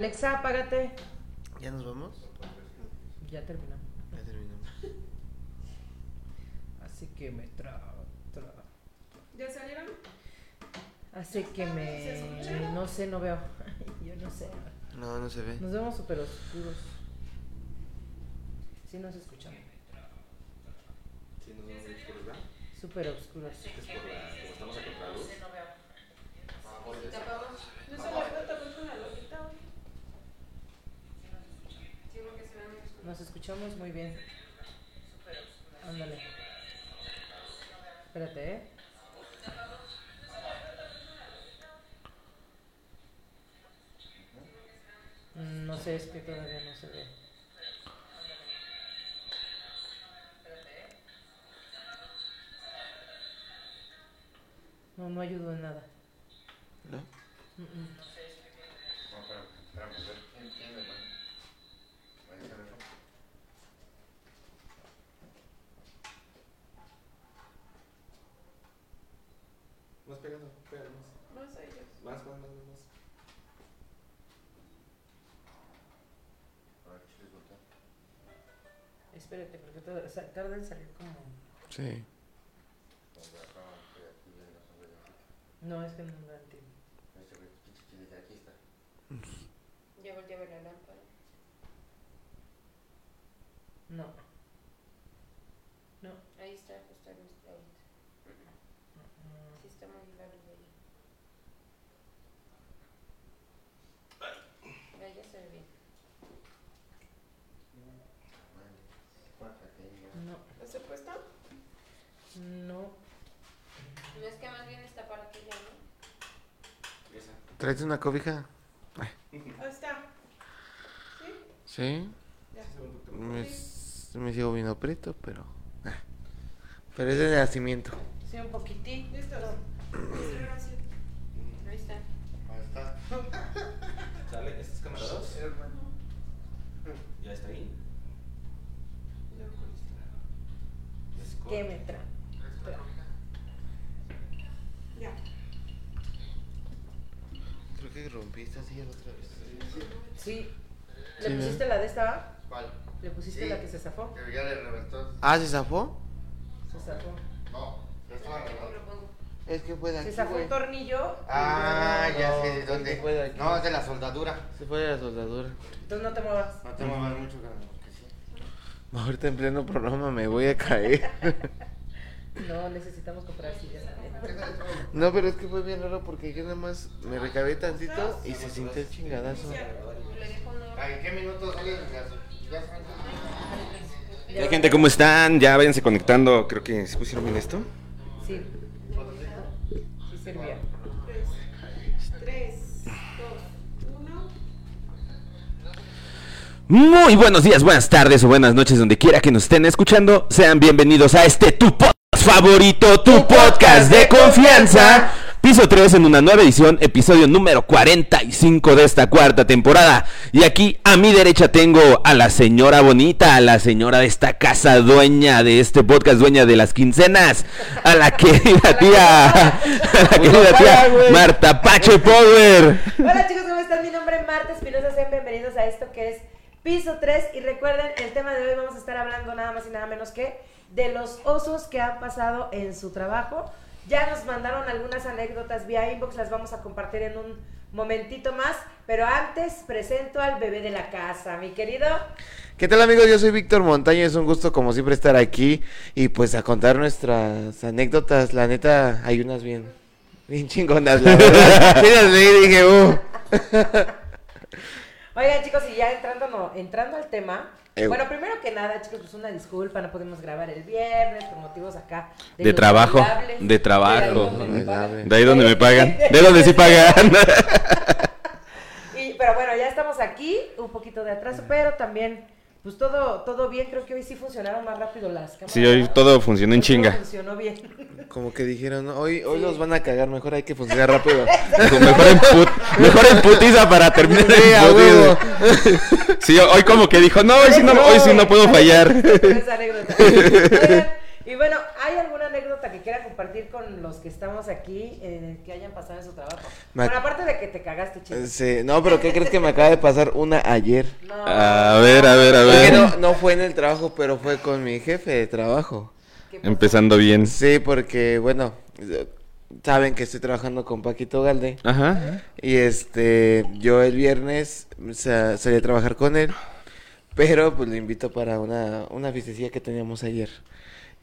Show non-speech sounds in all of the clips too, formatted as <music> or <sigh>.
Alexa, apágate. ¿Ya nos vamos? Ya terminamos. Ya terminamos. Así que me tra, tra. ¿Ya salieron? Así que ¿Se me. No sé, no veo. Yo no sé. No, no se ve. Nos vemos súper oscuros. Sí, nos escuchamos. Sí, nos acá. Súper oscuros. Es por la, como estamos a contraluz. Ah, por eso. No se la puedo tapar con la lojita. Sí, porque se ve muy oscuro. Nos escuchamos muy bien. Ándale. Espérate, ¿eh? Mm, No sé, es que todavía no se ve. No, no ayudó en nada. ¿No? Mm, mm. No, espérame, espérame, a ver, ¿quién, quién me manda? Ahí está, ¿no? Más pegando, pégale más. Más a ellos. Más, más, más, más. A ver, ¿quieres voltear? Espérate, porque todo- o sea, tarda en salir como... Sí. No, es que no chiqui, desde aquí está. Ya volteé a ver la lámpara. No. No. Ahí está, justo en este ahorita. Mm, Sí, está muy largo ahí. Ahí ya se ve bien. Vale, bájate ahí, ya. No. ¿Está se puesto? No. No es que más bien está para aquella, ¿no? Esa. ¿Traes una cobija? Ahí está. ¿Sí? Sí. Ya. Me, me sigo viendo preto, pero. ah. Pero es de nacimiento. Sí, un poquitín. Listo. Gracias. Ahí está. Ahí está. <laughs> ¿Sale? ¿Este es cámara 2? ¿Ya está ahí? ¿Qué me trae? Ya. Creo que rompiste así la otra vez. Sí. ¿Le Sí, pusiste la de esta? ¿Cuál? ¿Le pusiste Sí. la que se zafó? Que ya le reventó. Ah, ¿se zafó? Se zafó. No, ya estaba. Es que fue de aquí. Se zafó un tornillo. Ah, ya sé de dónde. que fue de aquí. No, es de la soldadura. Se fue de la soldadura. Entonces no te muevas. No te muevas mucho, carnal, porque sí. Ahorita en pleno programa me voy a caer. <laughs> No, necesitamos comprar sillas. No, pero es que fue bien raro porque yo nada más me recargué tantito y se sintió el chingadazo. ¿qué minutos sale? Gente, ¿cómo están? Ya váyanse conectando. Creo que se pusieron bien esto. Sí. Sí servía. Tres, tres, dos, uno. Muy buenos días, buenas tardes o buenas noches, donde quiera que nos estén escuchando. Sean bienvenidos a este tu podcast favorito, tu podcast de confianza. Piso 3 en una nueva edición, episodio número 45 de esta cuarta temporada. Y aquí a mi derecha tengo a la señora bonita, a la señora de esta casa, dueña de este podcast, dueña de las quincenas, a la <laughs> querida tía, a la querida tía Marta Pache Power. Hola chicos, ¿cómo están? Mi nombre es Marta Espinosa, sean bienvenidos a esto que es Piso 3 y recuerden, el tema de hoy vamos a estar hablando nada más y nada menos que de los osos que han pasado en su trabajo. Ya nos mandaron algunas anécdotas vía inbox, las vamos a compartir en un momentito más, pero antes presento al bebé de la casa, mi querido. ¿Qué tal amigos? Yo soy Víctor Montaño, es un gusto como siempre estar aquí y pues a contar nuestras anécdotas. La neta, hay unas bien, bien chingonas, la verdad. <laughs> Sí las leí y dije, uh. <laughs> Oigan chicos, y ya entrando, no, entrando al tema, bueno, primero que nada chicos, pues una disculpa, no pudimos grabar el viernes por motivos acá. De trabajo, de trabajo. ahí donde me pagan. De ahí donde me pagan. De <laughs> donde sí pagan. Y, pero bueno, ya estamos aquí, un poquito de atraso, pero también, pues todo, todo bien, creo que hoy sí funcionaron más rápido las cámaras. Sí, hoy todo funcionó en chinga. funcionó bien. Como que dijeron, "No, hoy, hoy Sí. los van a cagar, mejor hay que funcionar rápido. <laughs> Mejor en, put- mejor en putiza para terminar. Sí, a huevo. Sí, hoy como que dijo, no, hoy sí no, hoy sí no puedo fallar. <laughs> Esa anécdota. Oigan, Y bueno, ¿hay alguna anécdota que quiera compartir con los que estamos aquí eh, que hayan pasado en su trabajo? Me Bueno, aparte de que te cagaste, chico. Sí, no, pero ¿qué crees que me acaba de pasar una ayer? No. A ver, a ver, a ver. no, no fue en el trabajo, pero fue con mi jefe de trabajo. Empezando bien. Sí, porque, bueno, saben que estoy trabajando con Paquito Galde. Ajá. Y este, yo el viernes sa- salí a trabajar con él, pero pues lo invito para una, una fiestecilla que teníamos ayer.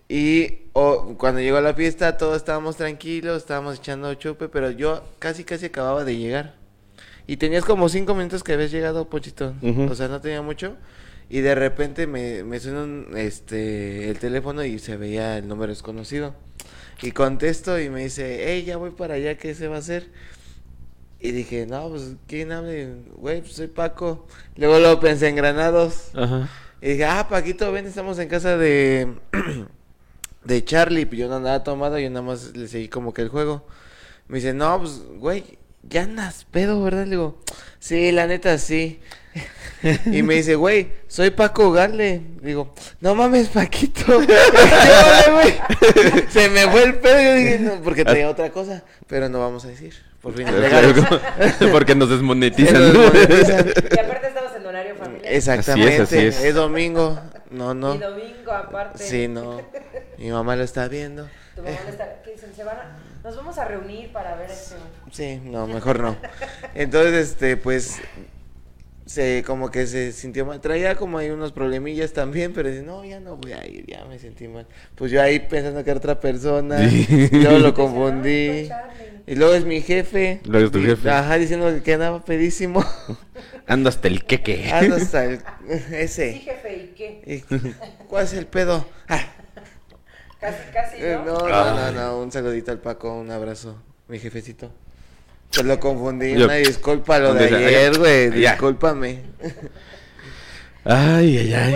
Y oh, cuando llegó a la fiesta todos estábamos tranquilos, estábamos echando chupe, pero yo casi casi acababa de llegar. Y tenías como cinco minutos que habías llegado, Pochito. O sea, no tenía mucho. Y de repente me, me suena un, este, el teléfono y se veía el número desconocido. Y contesto y me dice, hey, ya voy para allá, ¿qué se va a hacer? Y dije, no, pues, ¿quién hable? Güey, pues soy Paco. Luego luego pensé en Granados. Ajá. Y dije, ah, Paquito, ven, estamos en casa de, <clears throat> <clears throat> de Charlie. Pues yo no andaba tomado, yo nada más le seguí como que el juego. Me dice, no, pues, güey, ya andas pedo, ¿verdad? Le digo, sí, la neta, sí. y me dice, güey, soy Paco Garle. Digo, no mames, Paquito. <laughs> Se me fue el pedo. Yo dije, no, porque traía otra cosa. Pero no vamos a decir. Por fin. <laughs> Porque nos desmonetizan. Nos desmonetizan. Y aparte estamos en horario familiar. Exactamente. Así es, así es. domingo. No, no. Y domingo aparte. Sí, no. Mi mamá lo está viendo. Tu mamá no está- ¿Qué dicen? Se van a- Nos vamos a reunir para ver este. Sí, no, mejor no. Entonces, este, pues, se, como que se sintió mal. Traía como ahí unos problemillas también, pero dice, no, ya no voy a ir, ya me sentí mal. Pues yo ahí pensando que era otra persona, Sí. y luego lo <laughs> confundí. Y luego es mi jefe. Luego es tu y- jefe. Ajá, diciendo que andaba pedísimo. <laughs> Ando hasta el queque. Ando hasta el, <laughs> Sí, ese. jefe, ¿y qué? ¿Cuál es el pedo? Ah, Casi, casi, Eh, ¿no? No, no, no, no, un saludito al Paco, un abrazo, mi jefecito. Te lo confundí, Yo- una disculpa lo de Dice, ayer, güey, discúlpame. Ay, ay, ay.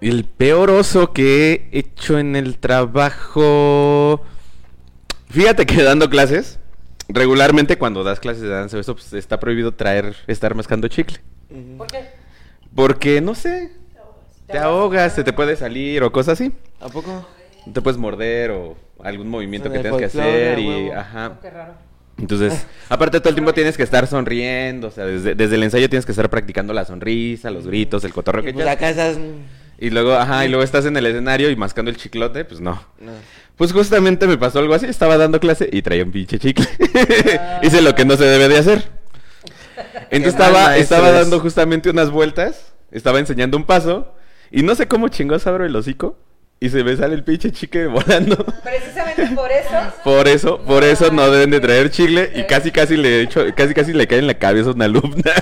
El peor oso que he hecho en el trabajo. Fíjate que dando clases, regularmente cuando das clases de danza, eso pues, está prohibido traer, estar mascando chicle. ¿Por qué? Porque, no sé, te ahogas, se te puede salir o cosas así. ¿A poco? Te puedes morder o algún movimiento En que tengas que hacer y, ajá. Oh, qué raro. Entonces, aparte todo el tiempo tienes que estar sonriendo, o sea, desde, desde el ensayo tienes que estar practicando la sonrisa, los gritos, el cotorreo Y que pues acá estás... Y luego, ajá, y luego estás en el escenario y mascando el chiclote, pues no. No. Pues justamente me pasó algo así, estaba dando clase y traía un pinche chicle. <laughs> Hice lo que no se debe de hacer. Entonces estaba, estaba es. dando justamente unas vueltas, estaba enseñando un paso y no sé cómo chingos abro el hocico y se me sale el pinche chicle volando. Precisamente por eso. Por eso, por eso no deben de traer chicle y casi casi le echo, casi casi le cae en la cabeza a una alumna.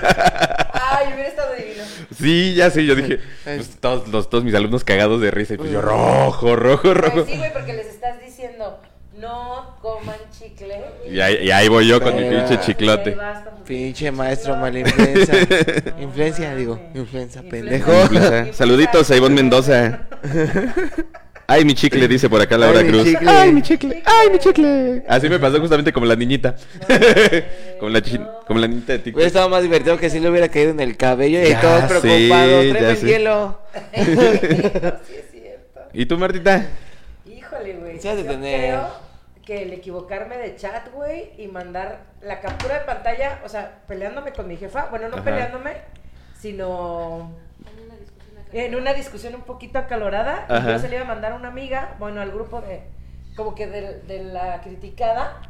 Ay, hubiera estado divino. Sí, ya sé, yo dije, pues todos, los, todos mis alumnos cagados de risa y pues yo rojo, rojo, rojo. Sí, güey, porque les estás diciendo, no coman chicle. Y ahí, y ahí voy yo con mi Pero- pinche Ahí chiclote. Pinche maestro mala <laughs> influencia. No Influencia, digo, influenza, pendejo. Influenza. Saluditos a Ivonne Mendoza. <laughs> Ay, mi chicle, dice por acá Laura Ay, mi Cruz. chicle. Ay, mi chicle, ay, mi chicle. Así me pasó justamente como la niñita. <laughs> como, la chi- como la niñita de TikTok. Hubiera estado más divertido que si le hubiera caído en el cabello y Ya todo sé, preocupado. Tráeme el sé. hielo. Sí, es cierto. ¿Y tú, Martita? Híjole, güey. Sí has de tener. creo que el equivocarme de chat, güey, y mandar la captura de pantalla, o sea, peleándome con mi jefa, bueno, no Ajá. peleándome, sino En una discusión acá. en una discusión un poquito acalorada, Ajá. yo se le iba a mandar a una amiga, bueno, al grupo de, como que de, de la criticada.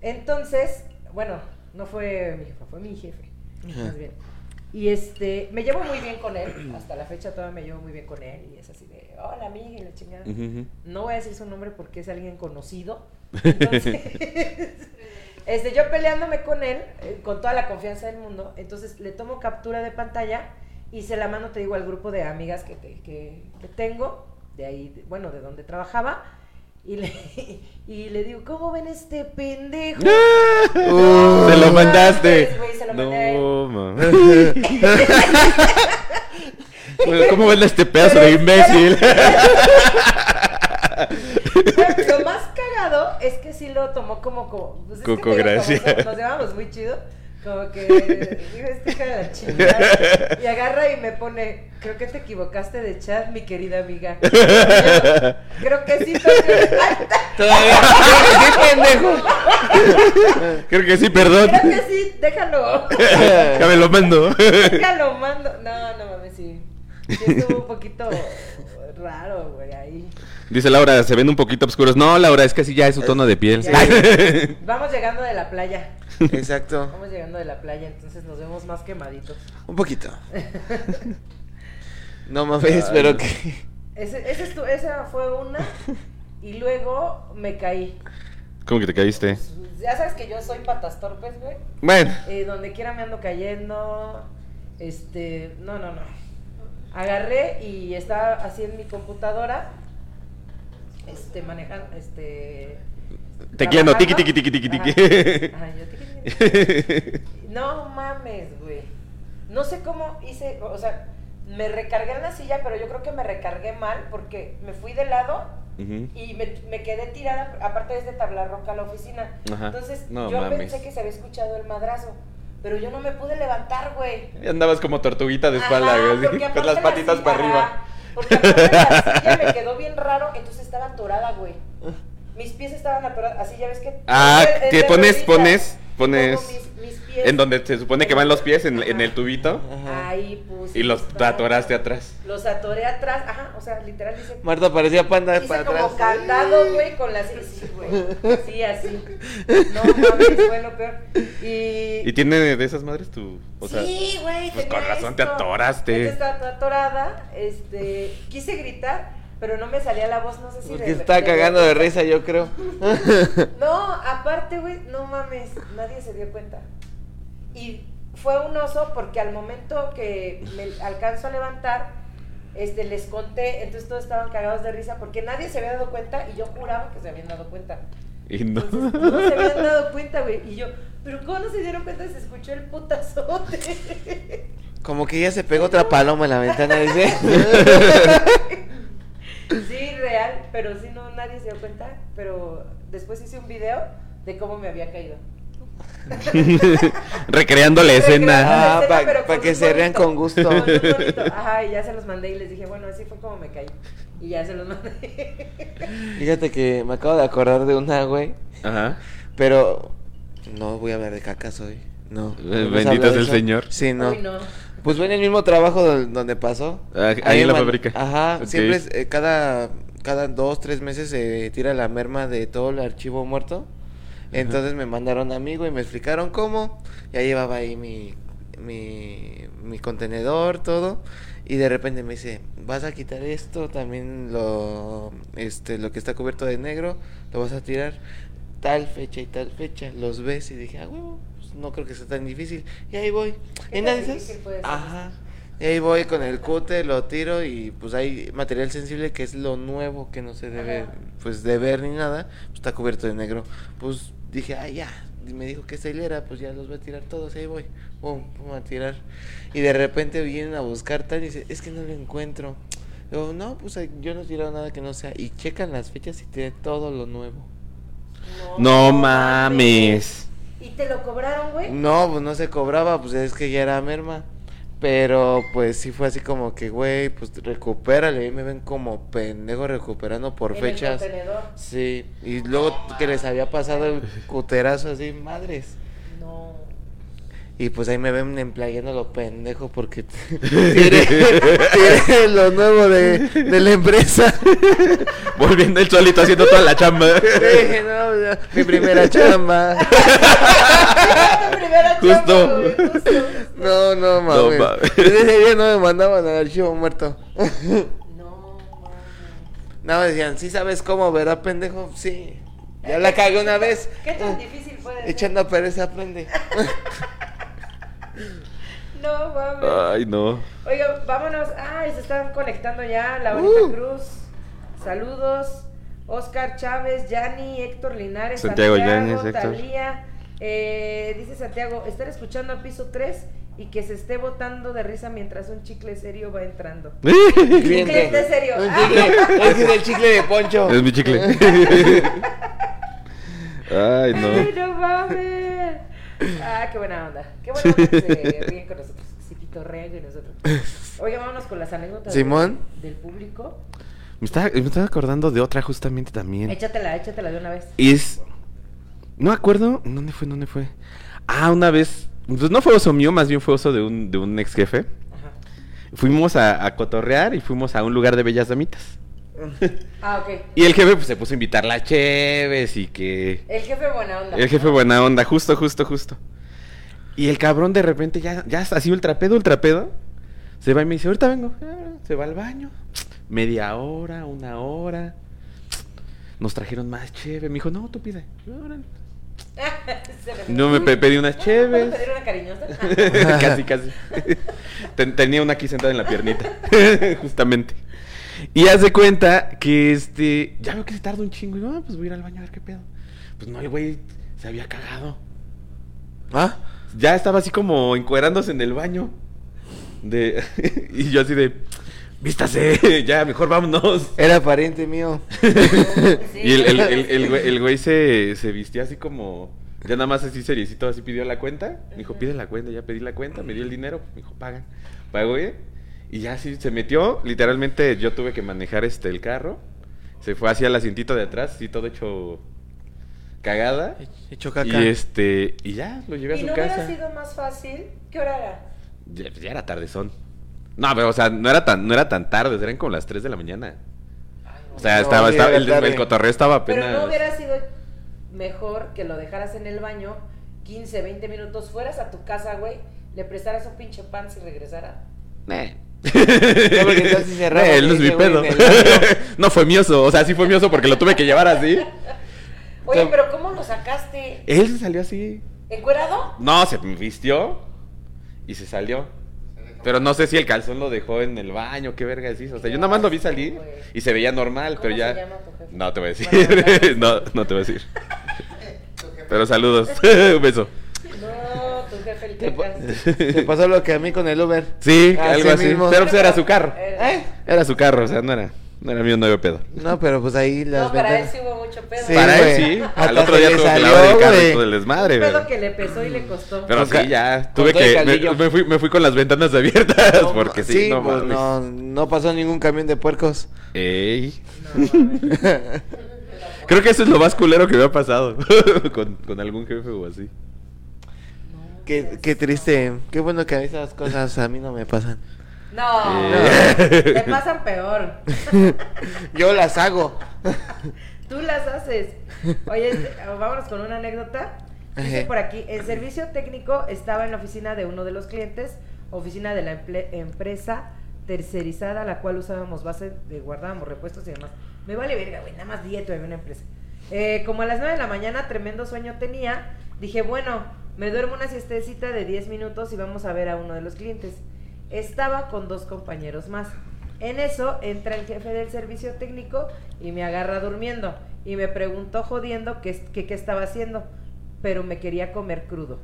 Entonces, bueno, no fue mi jefa, fue mi jefe, Ajá. más bien. Y este, me llevo muy bien con él, hasta la fecha todavía me llevo muy bien con él, y es así de, hola amiga, y la chingada. No voy a decir su nombre porque es alguien conocido. <laughs> Entonces, <laughs> este, yo peleándome con él, eh, con toda la confianza del mundo, entonces le tomo captura de pantalla y se la mando, te digo, al grupo de amigas que, te- que, que tengo, de ahí, de- bueno, de donde trabajaba, y le, <laughs> y le digo, ¿cómo ven este pendejo? Se lo mandaste. güey, se lo mandé. No, mames. ¿Cómo ven este pedazo de imbécil? Lo más cagado es que sí lo tomó como, como pues Coco te digo, como Gracia. so- Nos llevamos muy chido. Como que, digo, esta hija de la chingada. <laughs> Y agarra y me pone, creo que te equivocaste de chat, mi querida amiga. Yo, <laughs> creo que sí, <laughs> Todavía. ¡Qué pendejo! Creo que sí, perdón. creo que sí, déjalo. Ya me lo mando. Déjalo, mando. No, no estuvo un poquito raro, güey, ahí. Dice Laura, se ven un poquito oscuros. No, Laura, es que así ya es su tono de piel. Ya. <laughs> Vamos llegando de la playa. Exacto. Vamos llegando de la playa, entonces nos vemos más quemaditos. Un poquito. <laughs> No mames, pero que. Ese, ese estu- esa fue una. Y luego me caí. ¿Cómo que te caíste? Ya sabes que yo soy patas torpes, güey. Bueno, Eh, donde quiera me ando cayendo. Este, no, no, no. Agarré y estaba así en mi computadora. Este, manejando, este. Tecleando, Ajá. Ajá, yo tiqui, tiqui, tiqui. No mames, güey. No sé cómo hice, o sea, me recargué en la silla, pero yo creo que me recargué mal porque me fui de lado y me, me quedé tirada, aparte de este tablar roca a la oficina. Ajá. Entonces No yo mames. pensé que se había escuchado el madrazo, pero yo no me pude levantar, güey. Y andabas como tortuguita de espalda, güey, con las la patitas silla- para arriba. Porque la <laughs> silla me quedó bien raro, entonces estaba atorada, güey. Mis pies estaban atorados, así ya ves que... Ah, de pones, pones, Y pones en donde se supone que van los pies, en, en el tubito, Ajá. Ahí puse. y los atoraste atrás. Los atoré atrás, ajá, o sea, literal dice... Marta parecía panda Hice para como atrás. candado, güey, con las... Sí, güey. Sí, así. <laughs> No mames, fue lo peor. Y... ¿Y tiene de esas madres tu...? O sea, sí, güey. pues con razón te atoraste. Entonces estaba atorada, este... Quise gritar, pero no me salía la voz, no sé si... Porque de- está cagando de risa, yo creo. No, aparte, güey, no mames, nadie se dio cuenta. Y fue un oso porque al momento que me alcanzo a levantar, este, les conté, entonces todos estaban cagados de risa porque nadie se había dado cuenta y yo juraba que se habían dado cuenta. y no. Entonces no se habían dado cuenta, güey. Y yo, pero ¿cómo no se dieron cuenta? Se escuchó el putazote. <laughs> Como que ya se pegó otra paloma en la ventana, dice. <laughs> Sí, real, pero sí, no, nadie se dio cuenta. Pero después hice un video de cómo me había caído. <laughs> Recreando la escena. Ah, escena, pa- pero pa' con que se rean con gusto. con. <laughs> Ajá, y ya se los mandé y les dije, bueno, así fue como me caí. Y ya se los mandé. <laughs> Fíjate que me acabo de acordar de una, güey. Ajá. Pero no voy a hablar de cacas hoy. No. Eh, no bendito es el. Señor. Sí, no. Uy, no. Pues fue en el mismo trabajo don- donde pasó. Ah, ahí en la man- fábrica. Ajá, siempre es, eh, cada, cada dos, tres meses se tira la merma de todo el archivo muerto. Entonces me mandaron a mí, güey, me explicaron cómo. Ya llevaba ahí mi, mi, mi contenedor, todo. Y de repente me dice, vas a quitar esto, también lo, este, lo que está cubierto de negro, lo vas a tirar tal fecha y tal fecha. Los ves y dije, ah, huevo, pues no creo que sea tan difícil. Y ahí voy. ¿Qué En tan difícil puede ser Ajá. Y ahí voy con el cúter, lo tiro y pues hay material sensible que es lo nuevo que no se debe Ajá. pues de ver ni nada, pues está cubierto de negro. Pues dije, ah, ya. Y me dijo que esta hilera, pues ya los voy a tirar todos, ahí voy. Pum, pum, a tirar. Y de repente vienen a buscar tal y dice, es que no lo encuentro. Digo, no, pues yo no he tirado nada que no sea. Y checan las fechas y tiene todo lo nuevo. No mames. ¿Y te lo cobraron, güey? No, pues no se cobraba, pues es que ya era merma. Pero pues sí fue así como que, güey, pues recupérale. Y me ven como pendejo recuperando por En fechas. Sí, y luego que les había pasado el cuterazo así, madres. No. Y pues ahí me ven emplayando lo pendejo porque <laughs> tiré, <laughs> tiré lo nuevo de, de la empresa. <laughs> Volviendo el solito haciendo toda la chamba. No, mi primera chamba. Tu primera Justo. chamba, justo. No, no, mames. mames. Desde ese día no me mandaban al archivo muerto. No, mames. Nada, me decían, ¿sí sabes cómo, verdad, pendejo? Sí. Ya la cagué una vez. ¿Qué tan difícil ser? Echando a pereza aprende. <laughs> No, mames. Ay, no. Oiga, vámonos. Ay, se están conectando ya. Laurita Uh. Cruz. Saludos. Oscar Chávez, Yanni, Héctor Linares, Santiago Santiago. Talía. Eh, dice Santiago, estar escuchando a piso 3 y que se esté botando de risa mientras un chicle serio va entrando. <laughs> Cliente. de serio. Un chicle. Ese <laughs> es el chicle de Poncho. Es mi chicle. Ay, Ay, no. no mames. Ah, qué buena onda. Qué buena onda que se <laughs> ríen con nosotros, que se pitorrean con nosotros. Oiga, vámonos con las anécdotas Simón. del público. Me estaba, me estaba acordando de otra justamente también. Échatela, échatela de una vez. Y es. No me acuerdo. ¿en ¿Dónde fue? ¿en ¿Dónde fue? Ah, una vez. Pues no fue oso mío, más bien fue oso de un, de un ex jefe. Ajá. Fuimos a, a cotorrear y fuimos a un lugar de bellas damitas. <laughs> Ah, ok. Y el jefe pues, se puso a invitar las cheves y que. El jefe buena onda. El jefe buena onda, justo, justo, justo. Y el cabrón de repente ya, ya así ultrapedo, ultrapedo. Se va y me dice, ahorita vengo. Ah, Se va al baño. Media hora, una hora. Nos trajeron más cheve. Me dijo, no, tú pide. <laughs> No me pe- pedí unas ¿Puedo cheves. pedir una cariñosa? <laughs> casi, casi. Ten- tenía una aquí sentada en la piernita. Justamente. Y haz de cuenta que este. Ya veo que se tarda un chingo. Y yo, ah, pues voy a ir al baño a ver qué pedo. Pues no, el güey se había cagado. ¿Ah? Ya estaba así como encuerándose en el baño. De... <laughs> y yo así de. Vístase, <laughs> ya, mejor vámonos. Era pariente mío. Sí. <laughs> Y el, el, el, el güey, el güey se, se vistió así como. Ya nada más así seriecito, así pidió la cuenta. Me dijo, pide la cuenta, ya pedí la cuenta, me dio el dinero. Me dijo, pagan. Pagó, güey. Y ya así se metió. Literalmente yo tuve que manejar este el carro. Se fue hacia el asientito de atrás, así todo hecho cagada. Hecho caca. Y este. Y ya, lo llevé a ¿Y su no casa. hubiera sido más fácil? ¿Qué hora era? Ya, ya era tardezón. No, pero o sea, no era tan, no era tan tarde, eran como las 3 de la mañana. O sea, No, estaba, sí, estaba el, el cotorreo estaba apenas. Pero no hubiera sido mejor que lo dejaras en el baño 15, 20 minutos, fueras a tu casa, güey, le prestaras un pinche pan si regresara. Eh. No, porque <laughs> entonces cerraba Eh, no es mi pedo. <laughs> no fue mioso, o sea, sí fue mioso porque lo tuve que llevar así. Oye, pero ¿cómo lo sacaste? Él se salió así. ¿Encuerado? No, se vistió y se salió. Pero no sé si el calzón lo dejó en el baño, qué verga es eso. O sea, yo nada más lo vi salir y se veía normal, ¿Cómo pero ya. se llama tu jefe? No te voy a decir. Bueno, no, <laughs> no te voy a decir. Pero saludos. Un beso. No, tu jefe el Te, <laughs> te pasó lo que a mí con el Uber. Sí, Así algo así. mismo. Pero pues era su carro. Era- ¿Eh? Era su carro, o sea, no era, no era mío, no había pedo. No, pero pues ahí las No, para él ventanas- sí hubo mucho pedo. Sí, Para güey. él sí. Hasta Al otro día le tuvo que lavar el carro y todo el desmadre, pedo que le pesó y le costó. Pero Con sí, ya. Tuve que. Me, fui, me fui con las ventanas abiertas. No, porque sí, sí, no pues, mames. no, no pasó ningún camión de puercos. Ey. No, mames. <laughs> Creo que eso es lo más culero que me ha pasado. <laughs> con, con algún jefe o así. Qué, qué triste. Qué bueno que esas cosas a mí no me pasan. No, Eh. te pasan peor. <laughs> Yo las hago. Tú las haces. Oye, este, vámonos con una anécdota. Dice por aquí, el servicio técnico estaba en la oficina de uno de los clientes, oficina de la empresa tercerizada, la cual usábamos base de guardábamos repuestos y demás. Me vale verga, güey, nada más dieto de una empresa. Eh, como a las 9 de la mañana, tremendo sueño tenía, dije, bueno, me duermo una siestecita de 10 minutos y vamos a ver a uno de los clientes. Estaba con dos compañeros más. En eso entra el jefe del servicio técnico y me agarra durmiendo y me preguntó jodiendo qué, qué, qué estaba haciendo, pero me quería comer crudo.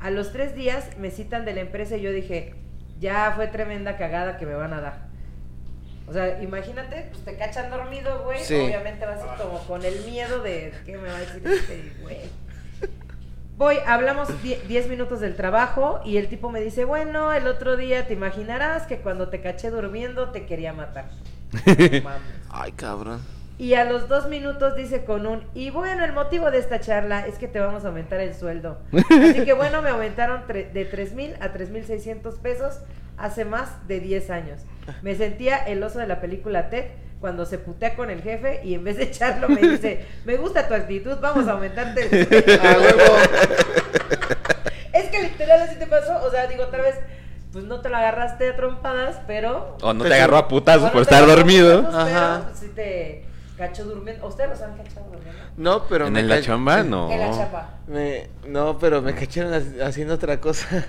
A los tres días me citan de la empresa y yo dije, ya fue tremenda cagada que me van a dar. O sea, imagínate, pues te cachan dormido, güey. Sí. Obviamente vas así como con el miedo de qué me va a decir este güey. Voy, hablamos 10 minutos del trabajo y el tipo me dice, bueno, el otro día te imaginarás que cuando te caché durmiendo te quería matar. <laughs> Ay, cabrón. Y a los dos minutos dice con un, y bueno, el motivo de esta charla es que te vamos a aumentar el sueldo. Así que bueno, me aumentaron tre- de tres mil a tres mil seiscientos pesos hace más de 10 años. Me sentía el oso de la película Ted cuando se putea con el jefe y en vez de echarlo me dice, me gusta tu actitud, vamos a aumentarte el sueldo. A <laughs> huevo. Es que literal así te pasó, o sea, digo, tal vez, pues no te lo agarraste a trompadas, pero... O no Pues te agarró a Bueno, por estar dormido. putazos, pero, Ajá. pues, sí te cachó durmiendo. ¿Ustedes los han cachado durmiendo? No, pero ¿En me la chamba? No. En la chapa. Me, no, pero me cacharon ha- haciendo otra cosa.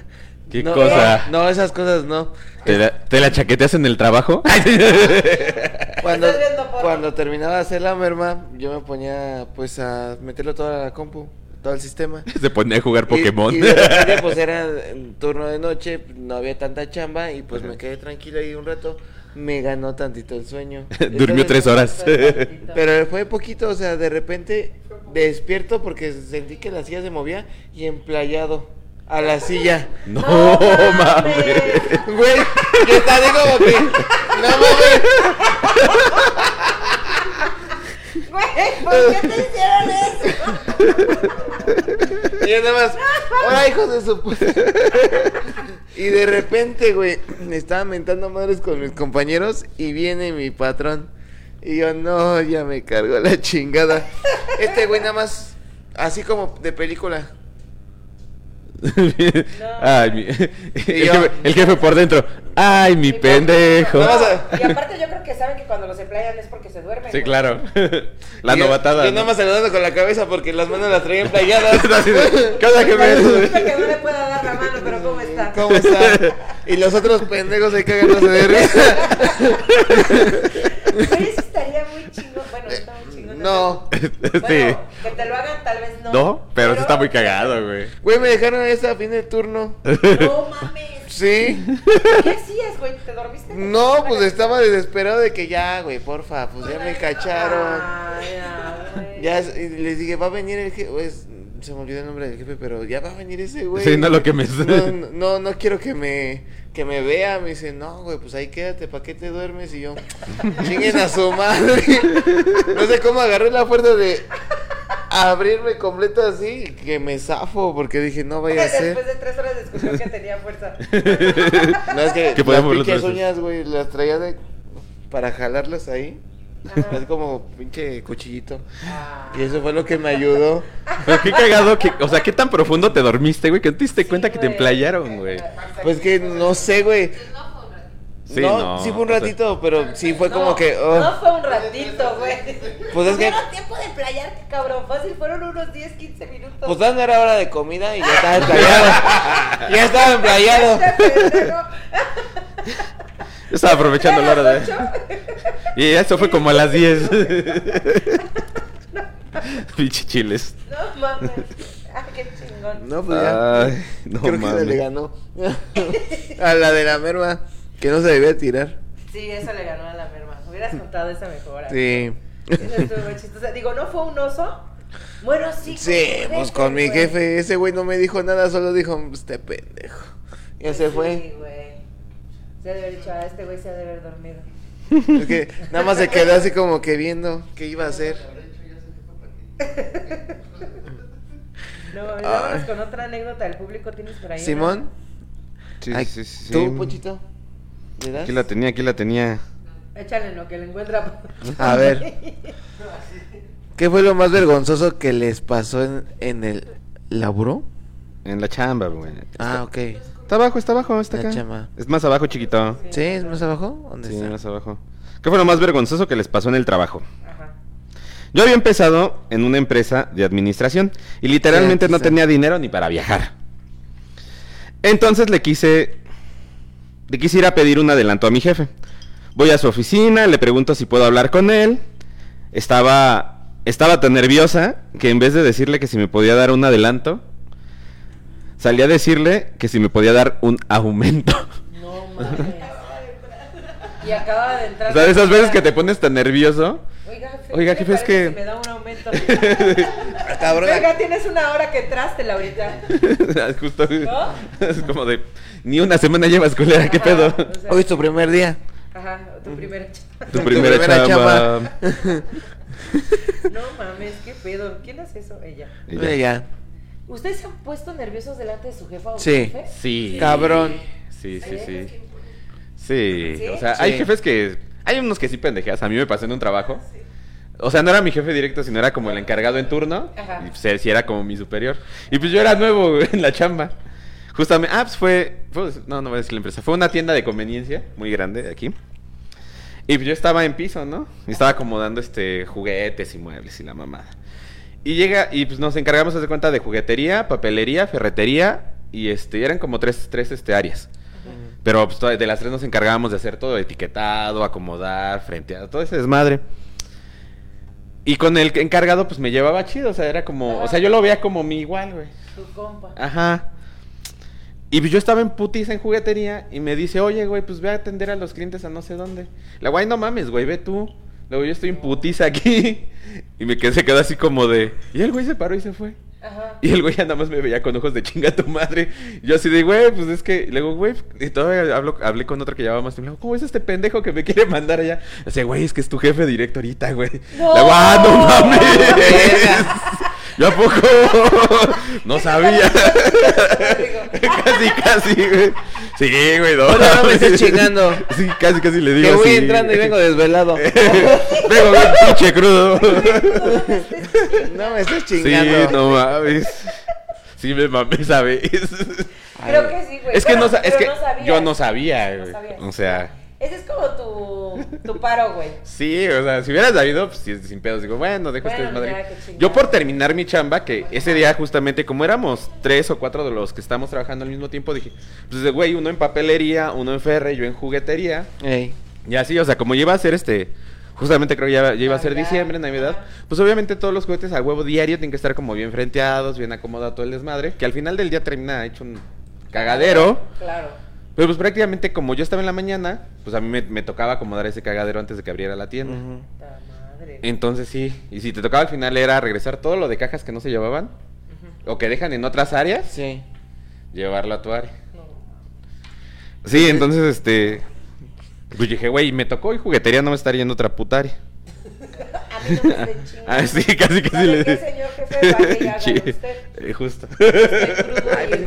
¿Qué No, cosa? No, esas cosas no. ¿Te la, ¿Te la chaqueteas en el trabajo? <laughs> Cuando, terminaba de hacer la merma, yo me ponía pues a meterlo todo a la compu, todo el sistema. <laughs> Se ponía a jugar Pokémon. Y, y de repente pues era en turno de noche, no había tanta chamba y pues me quedé tranquilo ahí un rato. Me ganó tantito el sueño. <laughs> Durmió tres horas. <laughs> Pero fue poquito, o sea, de repente despierto porque sentí que la silla se movía y emplayado a la silla. No, <laughs> No mames. Güey, que está como que. No mames. Güey, ¿por qué te hicieron eso? Y nada más. Hola, hijos de su puta. Y de repente, güey, me estaba mentando madres con mis compañeros y viene mi patrón. Y yo, no, ya me cargó la chingada. Este güey nada más, así como de película. <laughs> Ay, mi... el, yo- jefe, el jefe por dentro. Ay, mi pendejo. No, <laughs> Y aparte yo creo que saben que cuando los emplayan es porque se duermen. Sí, güey. claro. <laughs> La Y yo- novatada. Yo ¿no? nada más saludando con la cabeza porque las manos las traía ¿Qué onda, Disculpe jefe? que no le pueda dar la mano, pero ¿cómo está? ¿Cómo está? Y los otros pendejos ahí cagándose de risa. Pero eso estaría muy chingón. Bueno. No. <laughs> Bueno, Sí. que te lo hagan tal vez no. No, pero sí está muy cagado, güey. Güey, me dejaron esa a fin de turno. No mames. <laughs> Sí. ¿Qué hacías, güey? ¿Te dormiste? No, pues estaba desesperado de que ya, güey, porfa, pues ya me cacharon. Ay, ya, güey. Ya les dije, va a venir el jefe, pues, se me olvidó el nombre del jefe, pero ya va a venir ese güey. Sí, no lo que me- no, no quiero que me, que me vea. Me dice, no, güey, pues ahí quédate, ¿para qué te duermes? Y yo, chinguen a su madre. <laughs> No sé cómo agarré la fuerza de abrirme completo así, que me zafo, porque dije, no vaya a ser. Después de tres horas de discusión que tenía fuerza. <laughs> No, es que las brazos. uñas, güey, las traía de para jalarlas ahí. Ajá. Es como pinche cuchillito. Ah. Y eso fue lo que me ayudó. <laughs> Pero qué cagado, que, o sea, qué tan profundo te dormiste, güey, que no te diste Sí, cuenta que te emplayaron, güey. Pues que no sé, güey. No fue un ratito. Sí, no, no, sí fue un o sea- ratito, pero sí fue como que. oh. No fue un ratito, güey. Pues es que- tiempo de playarte, cabrón. Fácil, fueron unos 10, 15 minutos. Pues ya no era hora de comida y ya estaba emplayado. <laughs> ya estaba emplayado. Yo estaba aprovechando la hora ¿Eran las de... <laughs> Y eso fue como a las 10. <laughs> <laughs> Pinche chiles. No mames. Ah, qué chingón. No, pues ya. Ay, no Creo que mames. le ganó. a la de la merma, que no se debía tirar. Sí, eso le ganó a la merma. Hubieras contado esa mejor. Sí. Eso estuvo muy chistoso. Digo, ¿no fue un oso? Bueno, sí. Sí, pues con mi güey. jefe, ese güey no me dijo nada, solo dijo, este pendejo. Ya se Sí, fue. güey. Se ha de haber dicho, a este güey se ha de haber dormido. Es que nada más se quedó así como que viendo qué iba a hacer. No, vámonos con otra anécdota del público. ¿Tienes por ahí? Simón, Sí, ay, sí, sí, sí. ¿tú, Pochito? ¿Le das? Aquí la tenía, aquí la tenía. Échale en lo que le encuentra. A ver. <laughs> ¿Qué fue lo más vergonzoso que les pasó en, en el laburo? En la chamba, güey. Ah, ok. Está abajo, está abajo, está acá. Es más abajo, chiquito. ¿Sí? ¿Es más abajo? ¿Dónde Sí, está? más abajo. ¿Qué fue lo más vergonzoso que les pasó en el trabajo? Ajá. Yo había empezado en una empresa de administración y literalmente Sí, no tenía dinero ni para viajar. Entonces le quise le quise ir a pedir un adelanto a mi jefe. Voy a su oficina, le pregunto si puedo hablar con él. Estaba estaba tan nerviosa que en vez de decirle que si me podía dar un adelanto, salí a decirle que si me podía dar un aumento. No mames. Y acaba de entrar. O sea, de esas veces que te pones tan nervioso. Oiga, jefe, Oiga, ¿qué jefe, le es que- si me da un aumento. <laughs> Cabrón. Oiga, tienes una hora que entraste, Laurita. <laughs> Justo. ¿No? Es como de ni una semana llevas culera, ¿qué Ajá, pedo? o sea, Hoy es tu primer día. Ajá, tu <laughs> primera chamba. Tu Tu primera, primera chamba. No mames, qué pedo. ¿Quién hace eso? Ella. Ya. ¿Ustedes se han puesto nerviosos delante de su jefa o su Sí. jefe? Sí. Cabrón. Sí, sí, ¿Hay sí. Sí, ¿Sí? o sea, Sí. hay jefes que hay unos que sí pendejeas, a mí me pasó en un trabajo. O sea, no era mi jefe directo, sino era como el encargado en turno. Ajá. Y pues sí era como mi superior. Y pues yo era nuevo <laughs> en la chamba. Justamente, ah, pues fue, fue- no, no voy a decir la empresa, fue una tienda de conveniencia muy grande de aquí. Y pues yo estaba en piso, ¿no? Y estaba acomodando este juguetes y muebles y la mamada. Y llega, y pues nos encargamos de cuenta de juguetería, papelería, ferretería, y este, eran como tres, tres este, áreas. Pero pues, de las tres nos encargábamos de hacer todo, etiquetado, acomodar, frenteado, todo ese desmadre. Y con el encargado, pues me llevaba chido, o sea, era como, o sea, yo lo veía como mi igual, güey. Tu compa. Ajá. Y pues yo estaba en putiza en juguetería y me dice, oye, güey, pues ve a atender a los clientes a no sé dónde. La guay, no mames, güey, ve tú. Luego yo estoy en putiza aquí. <laughs> Y me quedé, se quedó así como de. Y el güey se paró y se fue. Ajá. Y el güey ya nada más me veía con ojos de chinga tu madre. Yo así de, güey, pues es que. Luego, güey, y todavía hablo, hablé con otra que llevaba más tiempo. le digo, ¿Cómo es este pendejo que me quiere mandar allá? Dice, güey, es que es tu jefe directo ahorita, güey. No. Le digo, ah, no <laughs> mames. ¿Yo a poco? <laughs> No sabía. <laughs> casi, casi, güey. Sí, güey, no. No me estés chingando. Sí, casi, casi le digo Que voy así. entrando y vengo desvelado. <laughs> vengo bien pinche crudo. No me estés Sí, chingando. no mames. Sí me mamé esa vez. Creo que sí, güey. Es que, no, es pero que no yo no sabía, No. O sea, Ese es como tu, tu paro, güey. sí, o sea, si hubieras sabido, pues sí, sin pedos. Digo, bueno, dejo este Bueno, desmadre. qué chingada. Yo por terminar mi chamba, que ese día justamente, como éramos tres o cuatro de los que estamos trabajando al mismo tiempo, dije, pues güey, uno en papelería, uno en ferre, yo en juguetería. Ey. Y así, o sea, como iba a ser este. Justamente creo que ya, ya iba a ser diciembre, Navidad. Pues obviamente todos los juguetes a huevo diario tienen que estar como bien frenteados, bien acomodado todo el desmadre. Que al final del día termina hecho un cagadero. Claro. Pero pues prácticamente como yo estaba en la mañana, pues a mí me, me tocaba acomodar ese cagadero antes de que abriera la tienda. Puta madre. Entonces sí, y si te tocaba al final era regresar todo lo de cajas que no se llevaban, o que dejan en otras áreas, Sí. llevarlo a tu área. No. Sí, entonces este... Pues dije, güey, me tocó y juguetería no me estaría yendo otra puta área. <laughs> A mí no me estén chingando. Ah, sí, casi casi ¿Sabe le qué, señor jefe? Y hágalo <laughs> Sí, usted. eh, justo. Crudo Ay, <laughs> y el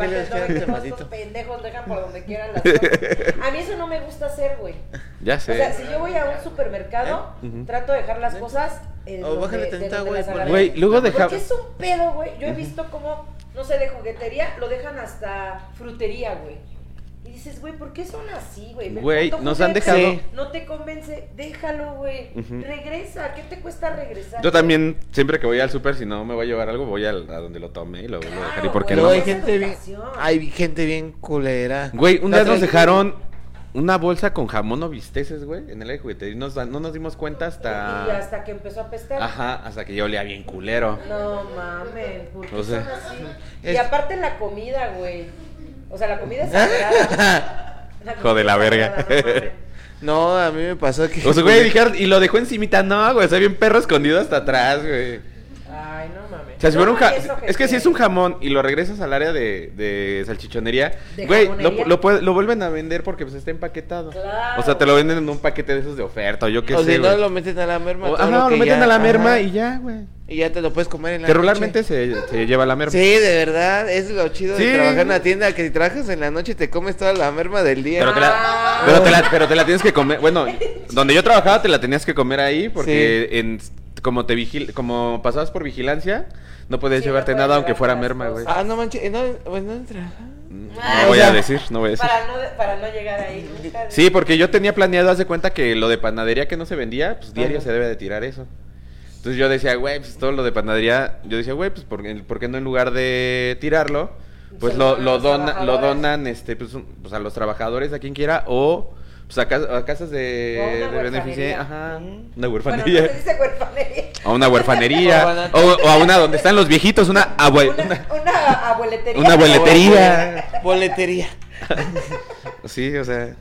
vato pendejos dejan por donde quieran las cosas. A mí eso no me gusta hacer, güey. Ya O sé. sea, si yo voy a un supermercado, ¿Eh? Ujú. trato de dejar las cosas en O donde, bájale donde güey. Güey, luego deja... Porque es un pedo, güey. Yo he visto como, no sé, de juguetería, lo dejan hasta frutería, güey. Y dices, güey, ¿por qué son así, güey? Güey, nos han dejado- Sí. No te convence, déjalo, güey. Regresa, ¿qué te cuesta regresar? Yo también, siempre que voy al súper, si no me voy a llevar algo, voy al- a donde lo tomé y lo vuelvo a dejar. ¿Y Claro, por qué no? hay gente bien. Hay gente bien culera. Güey, un día nos dejaron una bolsa con jamón o bisteces, güey, en el de juguetería. Y nos, no nos dimos cuenta Y hasta... hasta que empezó a apestar. Ajá, hasta que yo olía bien culero. No mames, ¿por qué O sea, son así? Y aparte la comida, güey. O sea, la comida es sagrada. La <laughs> Hijo de la verga. sagrada, no a mí me pasó que. O sea, güey, dijeron, y lo dejó encimita, no, güey, o sea, bien perro escondido hasta atrás, güey. No mames. O sea, si fuera un No, ja- es que si es un jamón y lo regresas al área de, de salchichonería, ¿De güey, lo, lo, puede- lo vuelven a vender porque pues está empaquetado. Claro. O sea, te lo venden en un paquete de esos de oferta o yo qué o sé, si no lo meten a la merma. O- todo Ajá, lo o meten ya- a la merma ajá. y ya, güey. Y ya te lo puedes comer en la Que noche. regularmente se, se lleva la merma. Sí, de verdad, es lo chido Sí. de trabajar en una tienda, que si trabajas en la noche te comes toda la merma del día. Pero te, la, Ah. pero, te la, pero te la tienes que comer. Bueno, donde yo trabajaba te la tenías que comer ahí porque en, como te vigil, como pasabas por vigilancia, no podías Sí, llevarte nada aunque fuera merma, güey. Ah, no manches, no, pues no entra. No Ah, voy a decir, no voy a decir. Para no, de- para no llegar ahí. nunca. Sí, porque yo tenía planeado, hace cuenta que lo de panadería que no se vendía, pues diario Ajá. se debe de tirar eso. Entonces yo decía, güey, pues todo lo de panadería, yo decía, güey, pues ¿por, qué- por qué no en lugar de tirarlo, pues lo, lo dona- lo donan este, pues, pues, a los trabajadores, a quien quiera, o pues a, cas- a casas de, de huerfanería. beneficencia, ajá, Mm. una Bueno, huerfanería. no se dice huerfanería. A una huerfanería. <laughs> O a una donde <laughs> están los viejitos, una abue- Una, una- una abueletería. una abueletería. Boletería. <laughs> Sí, o sea.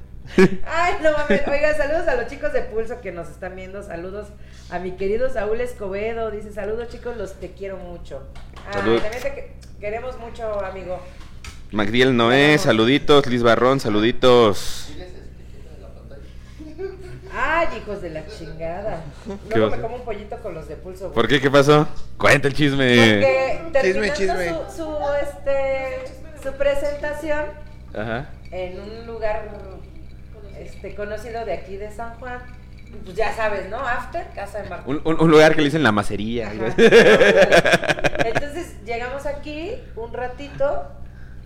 Ay, no mames. Oiga, saludos a los chicos de Pulso que nos están viendo. Saludos a mi querido Saúl Escobedo. Dice, saludos chicos, los te quiero mucho. Ay, Salud. también te que- queremos mucho, amigo. Magdiel Noé, saluditos. Liz Barrón, saluditos. Ay, hijos de la chingada. ¿Qué Luego me como un pollito con los de Pulso. güey. ¿Por qué? ¿Qué pasó? Cuenta el chisme. Porque Chisme, terminando chisme. Su, su, este, su presentación Ajá. en un lugar este, conocido de aquí de San Juan, pues ya sabes, ¿no? After, Casa de Martín. Un, un- un lugar que le dicen la macería. Ajá. Entonces llegamos aquí un ratito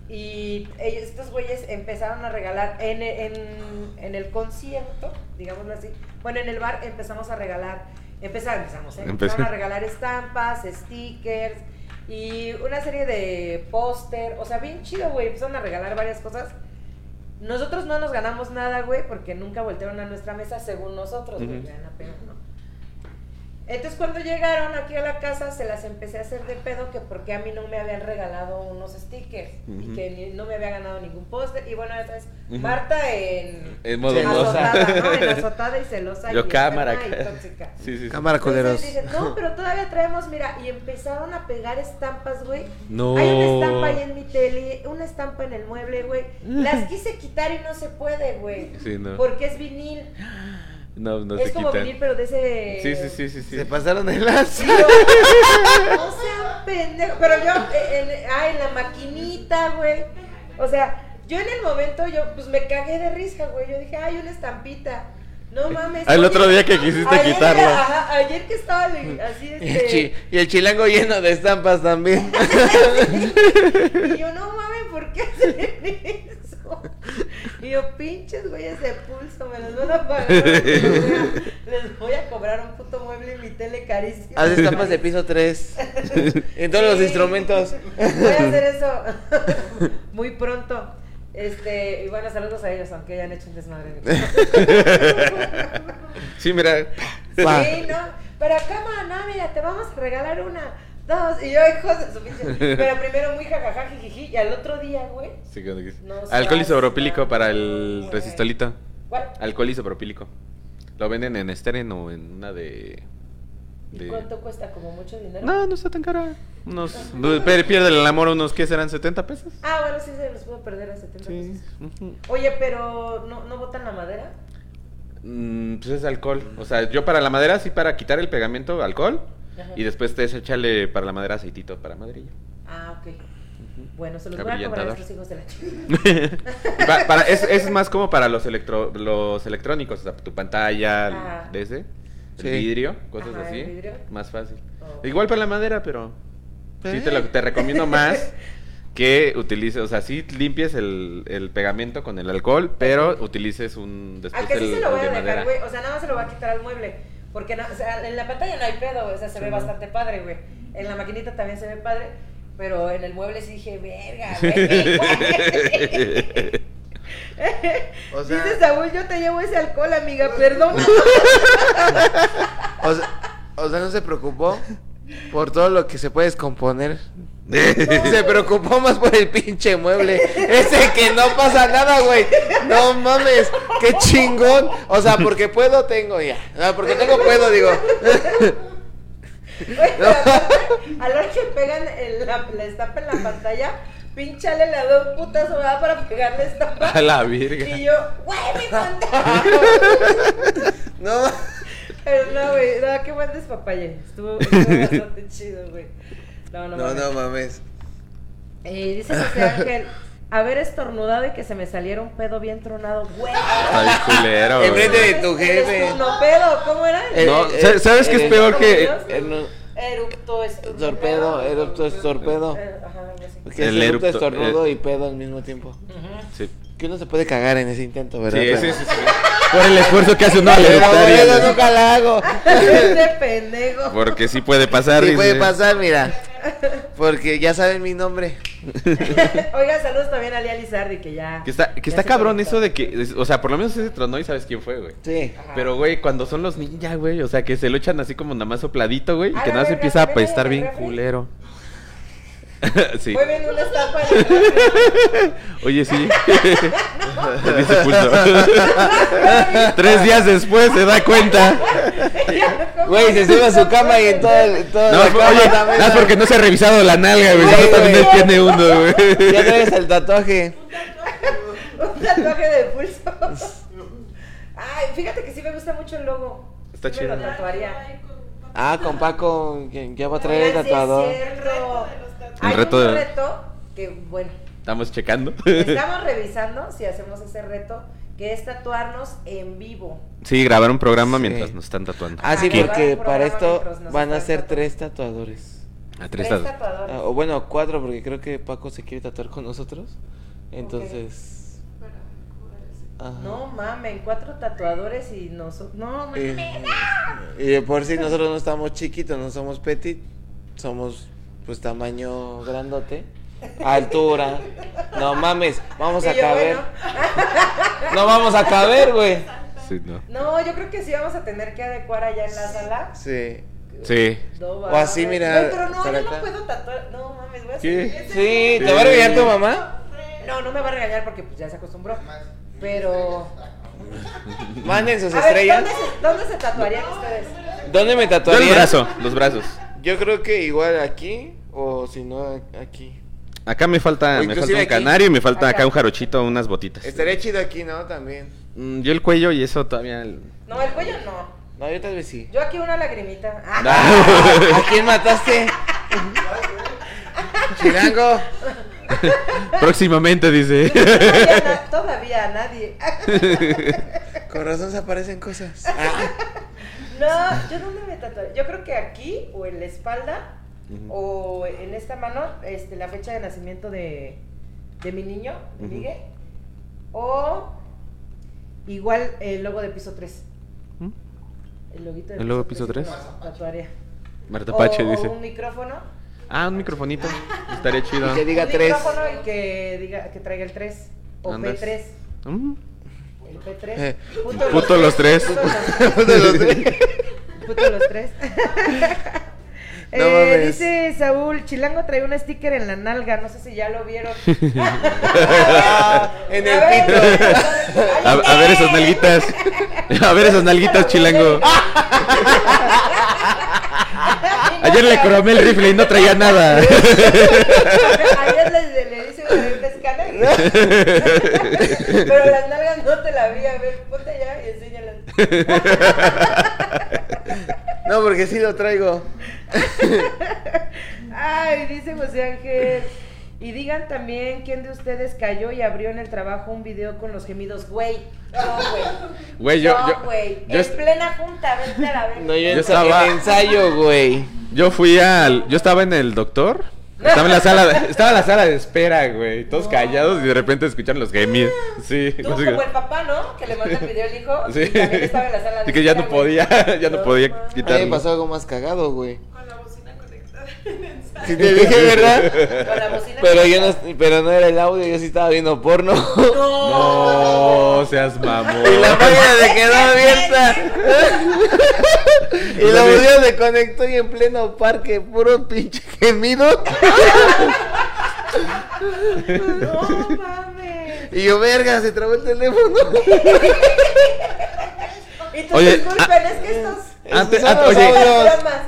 y ellos- estos güeyes empezaron a regalar en, en, en el concierto, digámoslo así. Bueno, en el bar empezamos a regalar, empezamos, empezamos, ¿eh? Empezaron a regalar estampas, stickers y una serie de póster, o sea, bien chido, güey. Empezaron a regalar varias cosas. Nosotros no nos ganamos nada, güey, porque nunca voltearon a nuestra mesa según nosotros, güey. Vean apenas, ¿no? Entonces cuando llegaron aquí a la casa se las empecé a hacer de pedo que porque a mí no me habían regalado unos stickers y que ni- no me había ganado ningún póster. Y bueno, ya sabes. Marta en, En modo Celosa. azotada, ¿no? En <laughs> azotada y celosa Yo y cámara. y tóxica. Sí, sí, sí. Cámara. Entonces dije, no, pero todavía traemos, mira, y empezaron a pegar estampas, güey. No. Hay una estampa ahí en mi tele, una estampa en el mueble, güey. Las quise quitar y no se puede, güey. Sí, no. Porque es vinil. No, no es se como quitan. vinil, pero de ese. Sí, sí, sí, sí, sí. Se pasaron de lazo. Y yo, no sean pendejos. Pero yo, eh, en, ah, en la maquinita, güey. O sea, yo en el momento, yo, pues me cagué de risa, güey. Yo dije, ay, una estampita. No mames. Ah, el otro día que quisiste ayer- quitarlo. Ajá, ayer que estaba así, Y el, este. chi- y el chilango lleno de estampas también. <laughs> Y yo, no mames, ¿por qué hacen eso? <laughs> Y yo, pinches güeyes de pulso, me los van a pagar. <laughs> Les voy a, cobrar un puto mueble y mi tele carísimo. Haz estampas de piso 3. <laughs> En todos los instrumentos. Voy a hacer eso muy pronto. Este, y bueno, saludos a ellos, aunque hayan hecho un desmadre. Sí, mira. Sí, no, pero cama, no, mira, te vamos a regalar una, dos, y yo, hijos de su pinche. Pero primero muy jajaja, jijiji, y al otro día, güey. Sí, No Alcohol isopropílico para el resistolito. ¿Cuál? Alcohol isopropílico. Lo venden en Steren o en una de. ¿Y cuánto cuesta? ¿Como mucho dinero? No, no está tan cara. Unos. Pierde el amor unos, ¿qué serán? ¿70 pesos? Ah, bueno, sí se los puedo perder a 70 Sí. pesos. Oye, pero ¿no, ¿no botan la madera? Mm, pues es alcohol. O sea, yo para la madera sí para quitar el pegamento, alcohol. Ajá. Y después te echarle para la madera aceitito para madrilla. Ah, ok. Bueno, se los voy a cobrar a estos hijos de la chica. <laughs> Para, es, es más como para los, electro, los electrónicos, o sea, tu pantalla, el- Ah. de ese, el Sí. vidrio, cosas Ajá, así. el vidrio. Más fácil. Oh. Igual para la madera, pero sí te, lo, te recomiendo más <laughs> que utilices, o sea, sí limpies el, el pegamento con el alcohol, pero utilices un después Aunque sí el, se lo voy a de dejar, güey. O sea, nada más se lo voy a quitar al mueble. Porque no- o sea, en la pantalla no hay pedo. O sea, se ve bastante padre, güey. En la maquinita también se ve padre. Pero en el mueble sí dije, verga, <laughs> güey. <laughs> O sea- Dice Saúl, yo te llevo ese alcohol, amiga, perdón. <laughs> O sea, o sea, no se preocupó por todo lo que se puede descomponer. <laughs> Se preocupó más por el pinche mueble. Ese que no pasa nada, güey. No mames, qué chingón. O sea, porque puedo, tengo ya. No, porque tengo, puedo, digo. A la hora que pegan el- la, la estampa en la pantalla, pinchale le da un putazo ¿verdad? para pegar la estampa. A la virga. Y yo, güey, mi pantalla. <laughs> <laughs> No. Pero no, güey, no, qué buen despapalle. Estuvo, estuvo bastante <laughs> chido, güey. No, no, No, mames. no mames. Eh, dice José Ángel, haber estornudado y que se me saliera un pedo bien tronado, güey. Bien culero, <laughs> güey. Enfrente de tu jefe. estornupedo, ¿cómo era? Eh, No, eh, ¿sabes- ¿sabes qué es eh, peor que...? No, Eructo, estornudo. Torpedo, eructo, estorpedo. Ajá, El erupto, estornudo y pedo al mismo tiempo. Sí. Que uno se puede cagar en ese intento, ¿verdad? Sí, sí, sí, sí. Por el esfuerzo que hace uno <laughs> eso nunca la hago. Ese pendejo. Porque sí puede pasar. Sí dice. puede pasar, mira. Porque ya saben mi nombre. <laughs> Oiga, saludos también a Lía Lizardi, que ya. Que está, que ya está cabrón conectó. eso de que, o sea, por lo menos ese tronó y sabes quién fue, güey. Sí. Ajá. Pero, güey, cuando son los ninja, güey, o sea, que se lo echan así como nada más sopladito, güey, y Ah, que nada más empieza a apestar bien culero. <laughs> sí. Fue viendo una estampa. <laughs> Oye, sí. <laughs> Le dice pulso. Tres días después se da cuenta. Güey, se sube a su cama y en todo el. Todo No, la cama oye, también, porque no se ha revisado la nalga, güey. Sí, también tiene uno, güey. Ya traes el tatuaje. Un tatuaje de pulso. Ay, fíjate que sí me gusta mucho el logo. Está Sí me lo chido. tatuaría. Ah, con Paco, que va a traer el sí es tatuador. cierto. El Hay reto un de- reto que, bueno, Estamos checando. estamos <laughs> revisando si hacemos ese reto, que es tatuarnos en vivo. Sí, grabar un programa Sí. mientras nos están tatuando. Ah, sí, porque para esto van a ser tatuando. tres tatuadores. A Tres tres tatu- tatuadores. Ah, o bueno, cuatro, porque creo que Paco se quiere tatuar con nosotros. Entonces. Ajá. No mamen, cuatro tatuadores y nosotros. No Y, mames. y por sí nosotros no estamos chiquitos, no somos petit, somos pues tamaño grandote, altura. No mames, vamos a yo, caber. bueno, No vamos a caber, güey. Sí, no. No, yo creo que sí vamos a tener que adecuar allá en la sala. Sí. Sí. No, O así, mira, pero no, yo no puedo tatuar. No mames, voy a ¿Qué? hacer- Sí, ¿te va a regañar tu mamá? No, no me va a regañar porque pues ya se acostumbró. Pero. Manden sus A ver, estrellas. ¿dónde se, ¿dónde se tatuarían ustedes? ¿Dónde me Yo tatuaría? el brazo, los brazos. Yo creo que igual aquí o si no aquí. Acá me falta, me falta un aquí. canario y me falta Acá. acá un jarochito, unas botitas. Estaría chido aquí, ¿no? También. Mm, Yo el cuello y eso todavía. el- No, el cuello no. No, yo tal vez sí. Yo aquí una lagrimita. Ah, <laughs> ¿A quién mataste? Chilango. <laughs> Próximamente dice. <laughs> todavía, na- todavía a nadie. Con razón se aparecen cosas. Ah, No, yo dónde me tatuaría. Yo creo que aquí o en la espalda o en esta mano este, la fecha de nacimiento de, de mi niño, de Ujú. Miguel. O igual el logo de piso 3. ¿Mm? El loguito de ¿El logo de piso tres, 3? me Tatuaría. Marta O- Pache o dice. un micrófono. Ah, un microfonito. <laughs> Estaría chido. Y que diga un tres. micrófono y que diga que traiga el 3 o Andas. P3. Mm. El P3. Eh, puto los tres. Puto De los tres. Puto los tres. <laughs> No Eh, mames. dice Saúl, Chilango trae un sticker en la nalga, no sé si ya lo vieron. Ah, <laughs> en el A ver. A, a ver esas nalguitas. A ver esas nalguitas, <laughs> chilango. Ayer le cromé el rifle y no traía nada. Ayer le, le hice un <laughs> Pero las nalgas no te la vi. A ver, ponte allá y enséñalas. No, porque sí lo traigo. Ay, dice José Ángel. Y digan también quién de ustedes cayó y abrió en el trabajo un video con los gemidos. Güey, yo, güey. Güey, yo, yo, güey. yo en est- plena junta, vente a la vez. No, yo, Yo estaba- en ensayo, güey. yo fui al. Yo estaba en el doctor. Estaba en la sala, de- estaba en la sala de espera, güey. Todos callados y de repente escuchan los gemidos. Sí. Tú como el papá, ¿no? Que le manda el video al hijo. Sí. Y también estaba en la sala de Y que ya no espera, güey. podía, <laughs> ya no podía mames. A mí me pasó algo más cagado, güey. Con la bocina conectada Si te dije, ¿verdad? Con la bocina. Pero yo no, pero no era el audio, yo sí estaba viendo porno. No, seas mamón. Y la máquina se quedó abierta. <laughs> y la bocina se conectó y en pleno parque, puro pinche gemido. <laughs> No mames. Y yo, verga, se trabó el teléfono. <laughs> Y tú Oye, disculpen, ah, es que estos. Antes, an- oye,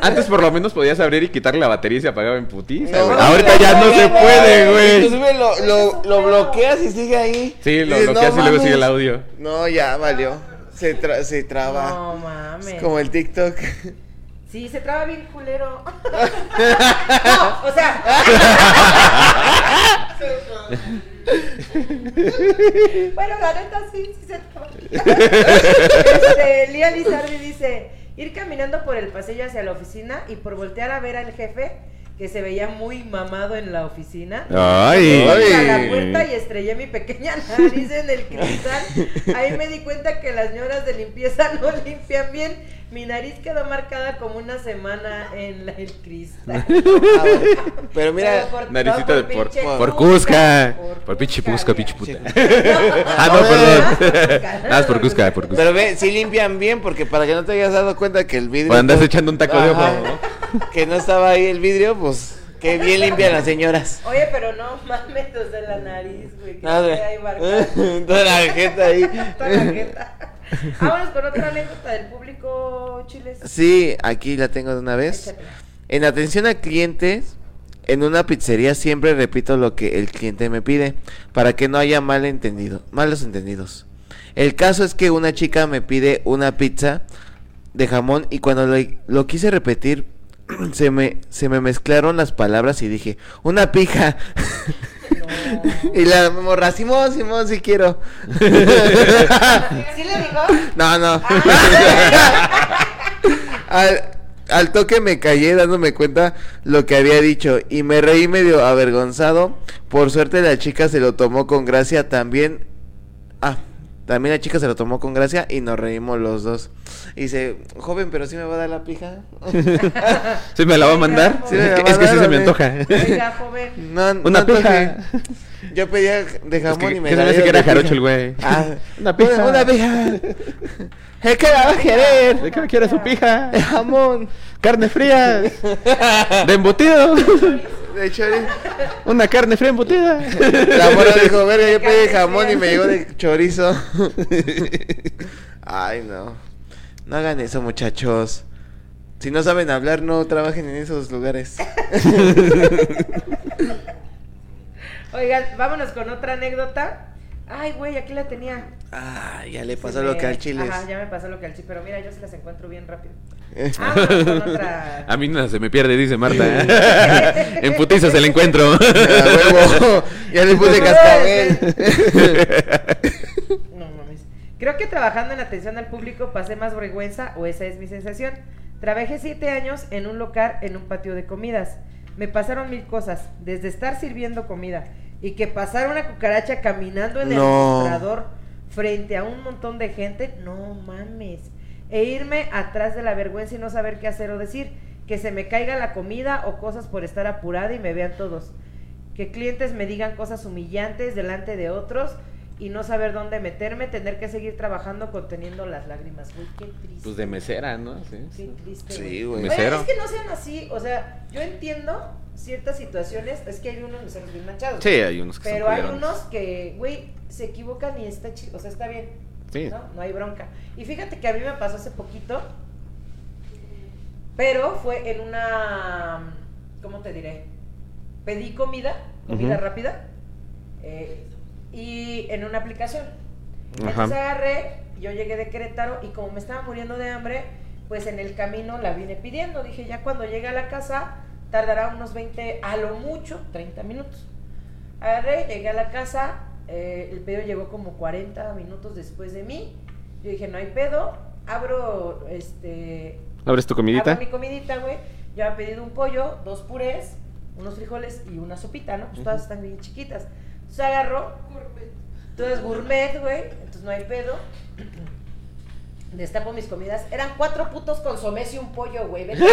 antes por lo menos podías abrir y quitarle la batería y se apagaba en putiza, No, güey. no, Ahorita ya no se puede, güey. Inclusive lo, lo, lo bloqueas y sigue ahí. Sí, lo Dices, bloqueas "No y luego mames". sigue el audio. No, ya valió. Se, tra- se traba. No mames. Es como el TikTok. Sí, se traba bien culero. <laughs> no, o sea. <laughs> bueno, la neta sí, sí se traba. <laughs> este, Lía Lizardi dice: ir caminando por el pasillo hacia la oficina y por voltear a ver al jefe que se veía muy mamado en la oficina. Ay. Fui a la Ay. puerta y estrellé mi pequeña <laughs> nariz en el cristal. Ahí me di cuenta que las señoras de limpieza <laughs> no limpian bien. Mi nariz quedó marcada como una semana en la- el cristal. <laughs> Ah. Pero mira, Pero por- Naricita no, de por, pinche por Cusca. Por Por pinche Cusca, Cusca, pinche puta. <laughs> Ah, no, No, perdón. por Cusca, <laughs> Nada más por Cusca, por Cusca. pero ve, sí limpian bien porque para que no te hayas dado cuenta que el vidrio. O andas echando un taco de ojo. Que no estaba ahí el vidrio, pues que bien limpian las señoras. Oye, pero no mames, o sea, la nariz, güey. Que Nada. queda ahí marcada. Toda la jeta ahí. Toda la jeta. <laughs> Vámonos con otra anécdota del público, Chiles. Sí, aquí la tengo de una vez. En atención a clientes, en una pizzería siempre repito lo que el cliente me pide para que no haya mal entendido, malos entendidos. El caso es que una chica me pide una pizza de jamón y cuando lo, lo quise repetir <clears throat> se me, se me mezclaron las palabras y dije, una pija. <laughs> <laughs> y la morra, Simón, Simón, si quiero. ¿Sí le dijo? No, no. <laughs> al, al toque me callé dándome cuenta lo que había dicho y me reí medio avergonzado. Por suerte la chica se lo tomó con gracia también. Ah, También la chica se lo tomó con gracia y nos reímos los dos. Y dice, joven, pero sí me va a dar la pija. <laughs> ¿Sí me la va a mandar? Sí me la es va que, a es que sí se me ¿o antoja. Oiga, joven. No, Una no pija. antoje. Yo pedía de Es jamón que, y me que se me la que era jarocho el güey. Ah, <laughs> Una pija. Una, una pija. Es que la va a querer. ¿De qué me quiere su pija? De jamón. Carne fría. De embutido. <laughs> De chorizo. <laughs> Una carne fría embutida. La mora dijo, verga, yo pedí jamón y me llegó de chorizo. <laughs> Ay, no. No hagan eso, muchachos. Si no saben hablar, no trabajen en esos lugares. <laughs> Oigan, vámonos con otra anécdota. Ay, güey, aquí la tenía. Ah, ya le pasó lo que al chile. Ajá, ya me pasó lo que al chile. Pero mira, yo se las encuentro bien rápido. es. Vámonos con otra. <laughs> A mí no se me pierde, dice Marta. <laughs> en putiza se la encuentro. <laughs> A huevo. Ya le puse cascabel. No mames. Creo que trabajando en atención al público pasé más vergüenza, o esa es mi sensación. Trabajé siete años en un local en un patio de comidas. Me pasaron mil cosas, desde estar sirviendo comida y que pasara una cucaracha caminando en el mostrador frente a un montón de gente, no mames. E irme atrás de la vergüenza y no saber qué hacer o decir, que se me caiga la comida o cosas por estar apurada y me vean todos. Que clientes me digan cosas humillantes delante de otros y no saber dónde meterme, tener que seguir trabajando conteniendo las lágrimas. Güey, qué triste. Pues de mesera, ¿no? Sí. Qué triste. Sí, güey. es que no sean así, o sea, yo entiendo ciertas situaciones, es que hay unos meseros bien manchados. Sí, hay unos que Pero son hay unos que, güey, se equivocan y está chido, o sea, está bien. Sí. ¿no? No hay bronca. Y fíjate que a mí me pasó hace poquito, pero fue en una, ¿cómo te diré? Pedí comida, comida rápida, eh, y en una aplicación. Ajá. Entonces agarré, yo llegué de Querétaro y como me estaba muriendo de hambre, pues en el camino la vine pidiendo. Dije, ya cuando llegue a la casa, tardará unos 20, a lo mucho, 30 minutos. Agarré, llegué a la casa, eh, el pedido llegó como 40 minutos después de mí. Yo dije, no hay pedo, abro este ¿Abres tu comidita? Hago mi comidita, güey. Yo había pedido un pollo, dos purés, unos frijoles y una sopita, ¿no? Pues todas están bien chiquitas. Entonces agarro, todas gourmet, güey. Entonces no hay pedo. Destapo mis comidas. Eran cuatro putos consomés y un pollo, güey. Vete <laughs>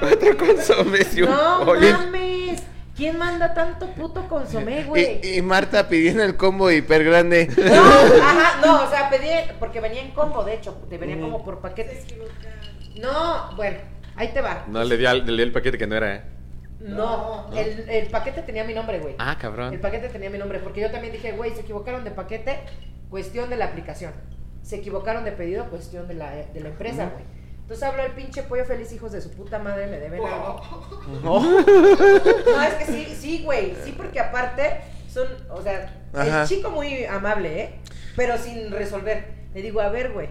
Cuatro consomes y un No pollo. mames. ¿Quién manda tanto puto consomé, güey? Y, y Marta pidiendo el combo hiper grande. No, ajá, no, o sea, pedí, porque venía en combo, de hecho, te venía como por paquetes. No, bueno, ahí te va. No, le di, al- le di el paquete que no era. ¿eh? No, El, el paquete tenía mi nombre, güey. Ah, El cabrón. paquete tenía mi nombre, porque yo también dije, güey, se equivocaron de paquete, cuestión de la aplicación. Se equivocaron de pedido, cuestión de la, de la empresa, güey. Entonces hablo el pinche pollo feliz, hijos de su puta madre, me deben algo. No, es que sí, sí, güey, sí, porque aparte son, o sea, Ajá. el chico muy amable, ¿eh? Pero sin resolver. Le digo, a ver, güey,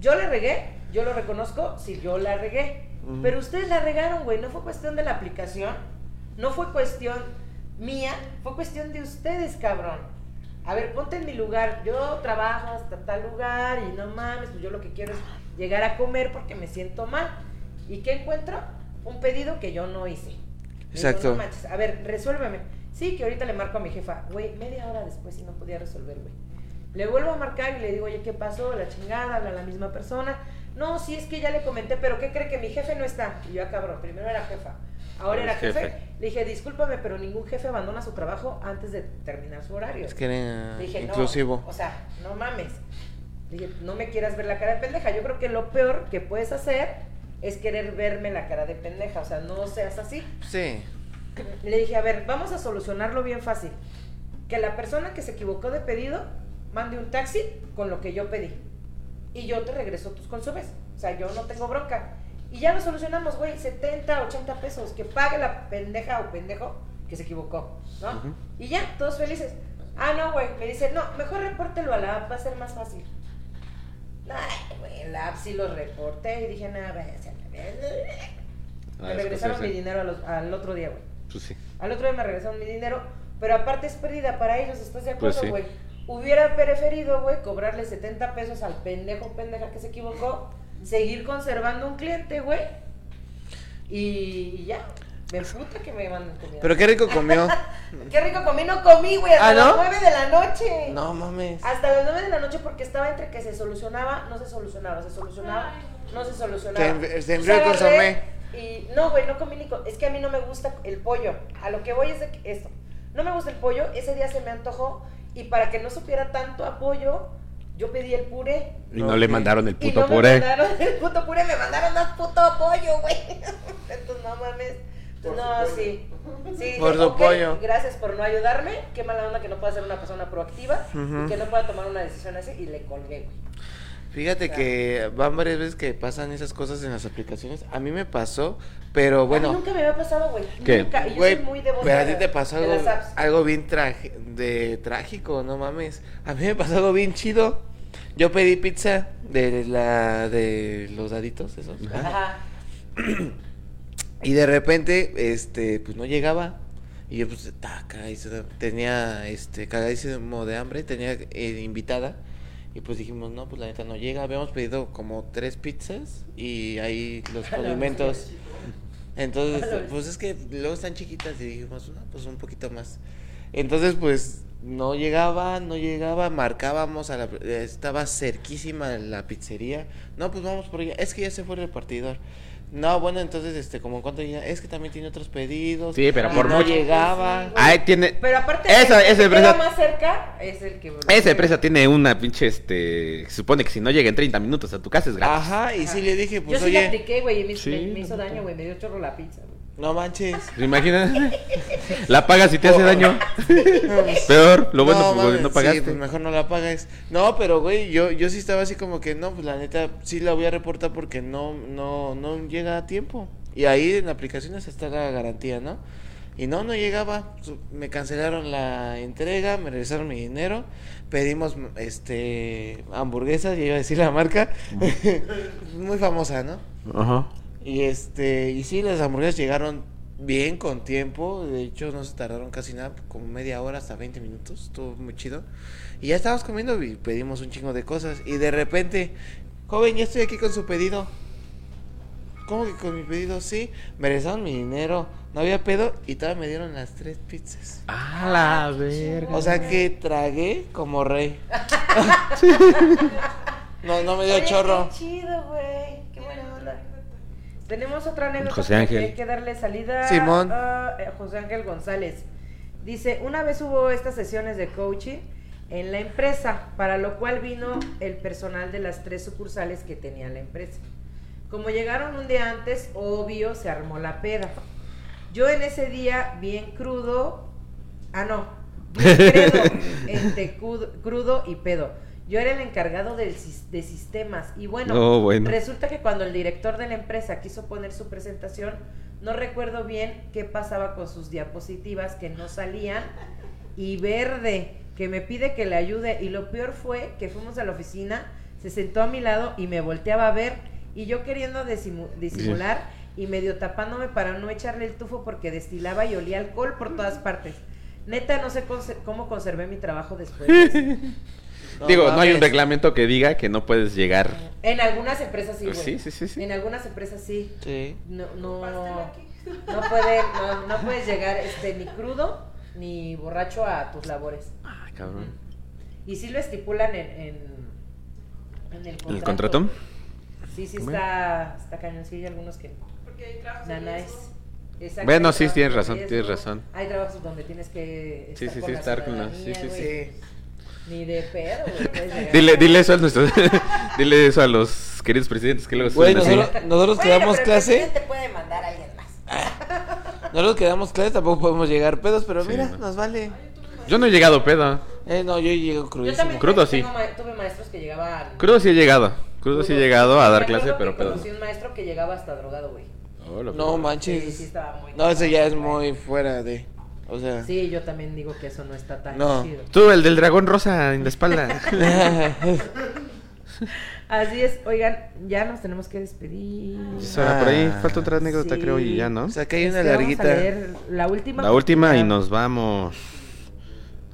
yo la regué, yo lo reconozco, si yo la regué. Pero ustedes la regaron, güey, no fue cuestión de la aplicación, no fue cuestión mía, fue cuestión de ustedes, cabrón. A ver, ponte en mi lugar. Yo trabajo hasta tal lugar y no mames, pues yo lo que quiero es llegar a comer porque me siento mal. ¿Y qué encuentro? Un pedido que yo no hice. Le digo, Exacto. "No manches, a ver, resuélveme. Sí, que ahorita le marco a mi jefa. Güey, media hora después y no podía resolver, güey. Le vuelvo a marcar y le digo, oye, ¿qué pasó? La chingada, habla la misma persona. No, sí, es que ya le comenté, pero ¿qué cree que mi jefe no está? Y yo, ah, cabrón, primero era jefa. Ahora era jefe. jefe. Le dije, discúlpame, pero ningún jefe abandona su trabajo antes de terminar su horario. Es que era dije, inclusivo. no, o sea, no mames. Dije, no me quieras ver la cara de pendeja. Yo creo que lo peor que puedes hacer es querer verme la cara de pendeja. O sea, no seas así. Sí. Le dije, a ver, vamos a solucionarlo bien fácil. Que la persona que se equivocó de pedido mande un taxi con lo que yo pedí. Y yo te regreso tus consumos. O sea, yo no tengo bronca. Y ya lo solucionamos, güey. 70, 80 pesos. Que pague la pendeja o pendejo que se equivocó. ¿no? Y ya, todos felices. Ah, no, güey. Me dice, no, mejor repórtelo a la app, va a ser más fácil. Ay, güey, en la app sí lo reporté y dije, nada, váyanse a la verga". Ah, Me es regresaron mi dinero a los- al otro día, güey. Pues sí. Al otro día me regresaron mi dinero, pero aparte es pérdida para ellos, ¿estás de Pues acuerdo, sí. güey? Hubiera preferido, güey, cobrarle 70 pesos al pendejo pendeja que se equivocó, seguir conservando un cliente, güey, y ya. Me puta que me mandan comida. Pero qué rico comió. <laughs> Qué rico comí, no comí, güey, hasta ¿Ah, no? las 9 de la noche. No mames. Hasta las 9 de la noche porque estaba entre que se solucionaba, no se solucionaba, se solucionaba, no se solucionaba. Se enfrió el agarré Y no, güey, no comí ni co- Es que a mí no me gusta el pollo. A lo que voy es de que esto. No me gusta el pollo, ese día se me antojó y para que no supiera tanto a pollo, yo pedí el puré. Y no le Ok. mandaron el y puto no me puré. mandaron <laughs> el puto puré, me mandaron más puto pollo, güey. <laughs> Entonces no mames. Por no, sí. Sí, Por su pollo. Gracias por no ayudarme. Qué mala onda que no pueda ser una persona proactiva y que no pueda tomar una decisión así y le colgué, güey. Fíjate que van varias veces que pasan esas cosas en las aplicaciones. A mí me pasó, pero A mí bueno, nunca me había pasado, güey. ¿Qué? Nunca. Y yo güey, soy muy devota pero a ti te pasó algo, las apps. algo bien de trágico, no mames. A mí me pasó algo bien chido. Yo pedí pizza de la de los daditos esos. Ajá. <clears throat> Y de repente, este, pues no llegaba. Y yo pues, ta, cagadísimo, tenía, este, cagadísimo de hambre, tenía eh, invitada. Y pues dijimos, no, pues la neta no llega. Habíamos pedido como tres pizzas y ahí los <laughs> condimentos. Entonces, pues es que luego están chiquitas y dijimos, no, pues un poquito más. Entonces, pues no llegaba, no llegaba, marcábamos a la, estaba cerquísima la pizzería. No, pues vamos por allá. Es que ya se fue el repartidor. No, bueno, entonces, este, como en cuanto ya, es que también tiene otros pedidos. Sí, pero por no mucho. llegaba. Sí. Ay, tiene. Pero aparte, Esa- el que esa empresa- queda más cerca es el que. Esa empresa tiene una pinche, este... Se supone que si no llega en 30 minutos a tu casa es gratis. Ajá, y sí le dije, Yo pues sí le oye, apliqué, güey, y me, Sí, me- me hizo daño, güey. Me dio chorro la pizza, güey. No manches. ¿Se imaginan? La pagas y te hace daño. <laughs> Peor, lo bueno, pues, mames, no Sí, pagaste. pues mejor no la pagues. No, pero güey, yo, yo sí estaba así como que no, pues la neta sí la voy a reportar porque no, no, no llega a tiempo. Y ahí en aplicaciones está la garantía, ¿no? Y no, no llegaba. Me cancelaron la entrega, me regresaron mi dinero. Pedimos, este, hamburguesas, ya iba a decir la marca. <laughs> Muy famosa, ¿no? Ajá. Y este, y sí, las hamburguesas llegaron bien con tiempo. De hecho, no se tardaron casi nada, como media hora hasta 20 minutos. Estuvo muy chido. Y ya estábamos comiendo y pedimos un chingo de cosas. Y de repente, joven, ya estoy aquí con su pedido. ¿Cómo que con mi pedido? Sí, me regresaron mi dinero. No había pedo y todavía me dieron las tres pizzas. A la verga. O sea que tragué como rey. <laughs> no, no me dio Oye, chorro. Qué chido, güey. Tenemos otra anécdota José Ángel. hay que darle salida Simón. a eh, José Ángel González. Dice, una vez hubo estas sesiones de coaching en la empresa, para lo cual vino el personal de las tres sucursales que tenía la empresa. Como llegaron un día antes, obvio, se armó la peda. Yo en ese día, bien crudo, ah, no, bien credo, <laughs> entre crudo, crudo y pedo. Yo era el encargado de sistemas y bueno, No, bueno. resulta que cuando el director de la empresa quiso poner su presentación, no recuerdo bien qué pasaba con sus diapositivas que no salían y verde, que me pide que le ayude y lo peor fue que fuimos a la oficina, se sentó a mi lado y me volteaba a ver y yo queriendo disimu- disimular y medio tapándome para no echarle el tufo porque destilaba y olía alcohol por todas partes. Neta, no sé cómo conservé mi trabajo después. de <laughs> Digo, no hay un reglamento que diga que no puedes llegar. En algunas empresas sí, güey. Sí, sí, sí, sí. En algunas empresas sí. Sí. No, no, no, puede, no, no puedes llegar este, ni crudo ni borracho a tus labores. Ay, cabrón. Y sí lo estipulan en, en, en el contrato. ¿El contrato? Sí, sí Bueno. está, está cañón. Sí, hay algunos que... Porque hay trabajos. Exacto, Bueno, sí, tienes razón, tienes razón. Hay trabajos donde tienes que Sí, estar sí, con sí, la estar con la- sí, sí. Sí. Ni de pedo, güey. Dile, dile eso a nuestros, <laughs> dile eso a los queridos presidentes que luego Güey, nosotros, nosotros que Bueno, damos clase, presidente puede mandar a alguien más. <laughs> nosotros que damos clase tampoco podemos llegar pedos, pero Sí, mira, no. nos vale. Yo no he llegado pedo. Eh, no, yo llego Yo crudísimo. también Crudo, tengo sí. ma- tuve maestros que llegaban... Crudo sí he llegado. Crudo sí he llegado a Me dar acuerdo clase, que pero pedo. Conocí un maestro que llegaba hasta drogado, güey. Oh, lo No pedo. manches. Sí, sí estaba muy No, ese ya es muy fuera de. O sea. Sí, yo también digo que eso no está tan No. chido. Tú, el del dragón rosa en la espalda. <laughs> Así es, oigan, ya nos tenemos que despedir. Sea, por ahí Ah. falta otra anécdota, Sí. creo, y ya, ¿no? O sea, que hay una Este, vamos a larguita. leer la última. La última y nos vamos.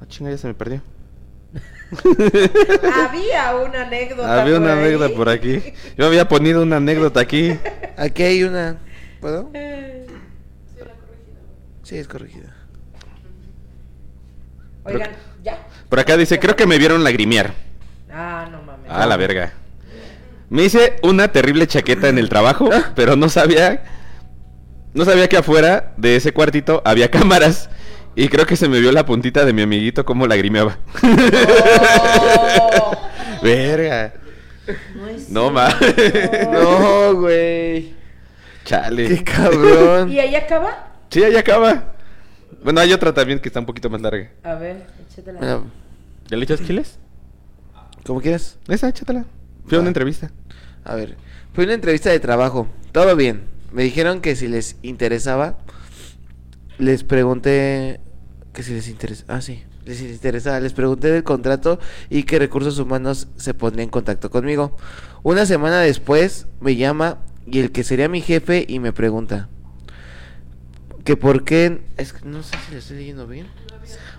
Ah, chinga, ya se me perdió. <laughs> Había una anécdota. Había una por ahí. anécdota por aquí. Yo había ponido una anécdota aquí. Aquí hay una. ¿Puedo? Sí, la corregí. Sí, es corregida. Oigan, ¿ya? Por acá dice, creo que me vieron lagrimear. Ah, no mames. Ah, la verga. Me hice una terrible chaqueta en el trabajo, <laughs> pero no sabía. No sabía que afuera de ese cuartito había cámaras. Y creo que se me vio la puntita de mi amiguito como lagrimeaba. Oh, <laughs> Verga. no No mames. No, güey. Chale. Qué cabrón. ¿Y ahí acaba? Sí, ahí acaba. Bueno, hay otra también que está un poquito más larga. A ver, échatela. Mira, ¿Ya le echas chiles? ¿Cómo quieras? Esa, échatela. Fui a una entrevista. A ver, fue una entrevista de trabajo. Todo bien. Me dijeron que si les interesaba, les pregunté que si les interesa. Ah, sí, les interesaba. Les pregunté del contrato y que recursos humanos se pondría en contacto conmigo. Una semana después me llama y el que sería mi jefe y me pregunta que por qué. Es que no sé si le estoy leyendo bien.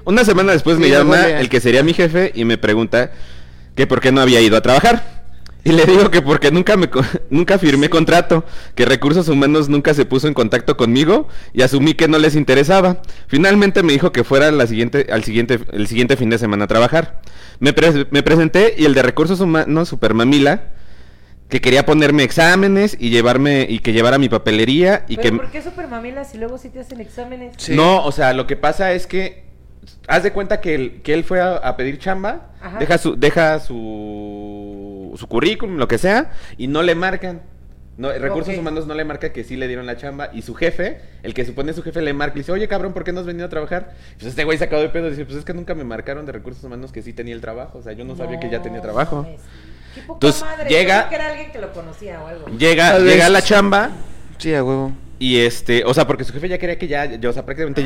Una semana después me llama el que sería mi jefe y me pregunta que por qué no había ido a trabajar. Y le digo que porque nunca me <laughs> nunca firmé contrato, que Recursos Humanos nunca se puso en contacto conmigo y asumí que no les interesaba. Finalmente me dijo que fuera la siguiente al siguiente el siguiente fin de semana a trabajar. Me, pre- me presenté y el de Recursos Humanos Super Mamila que quería ponerme exámenes y llevarme y que llevara mi papelería y ¿Pero que por qué super mamilas y luego sí te hacen exámenes? Sí. no, o sea, lo que pasa es que haz de cuenta que él, que él fue a, a pedir chamba, Ajá. deja su deja su su currículum, lo que sea, y no le marcan. No, Recursos. Humanos no le marca que sí le dieron la chamba y su jefe, el que supone su jefe le marca y dice, "Oye, cabrón, ¿por qué no has venido a trabajar?" Pues este güey sacado de pedo dice, "Pues es que nunca me marcaron de Recursos Humanos que sí tenía el trabajo, o sea, yo no, sabía que ya tenía trabajo." Qué poca Entonces, madre. llega- Yo creo que era alguien que lo conocía o algo. Llega llega a la chamba Sí, a huevo. y este, o sea, porque su jefe ya quería que ya, ya, o sea, prácticamente Ah,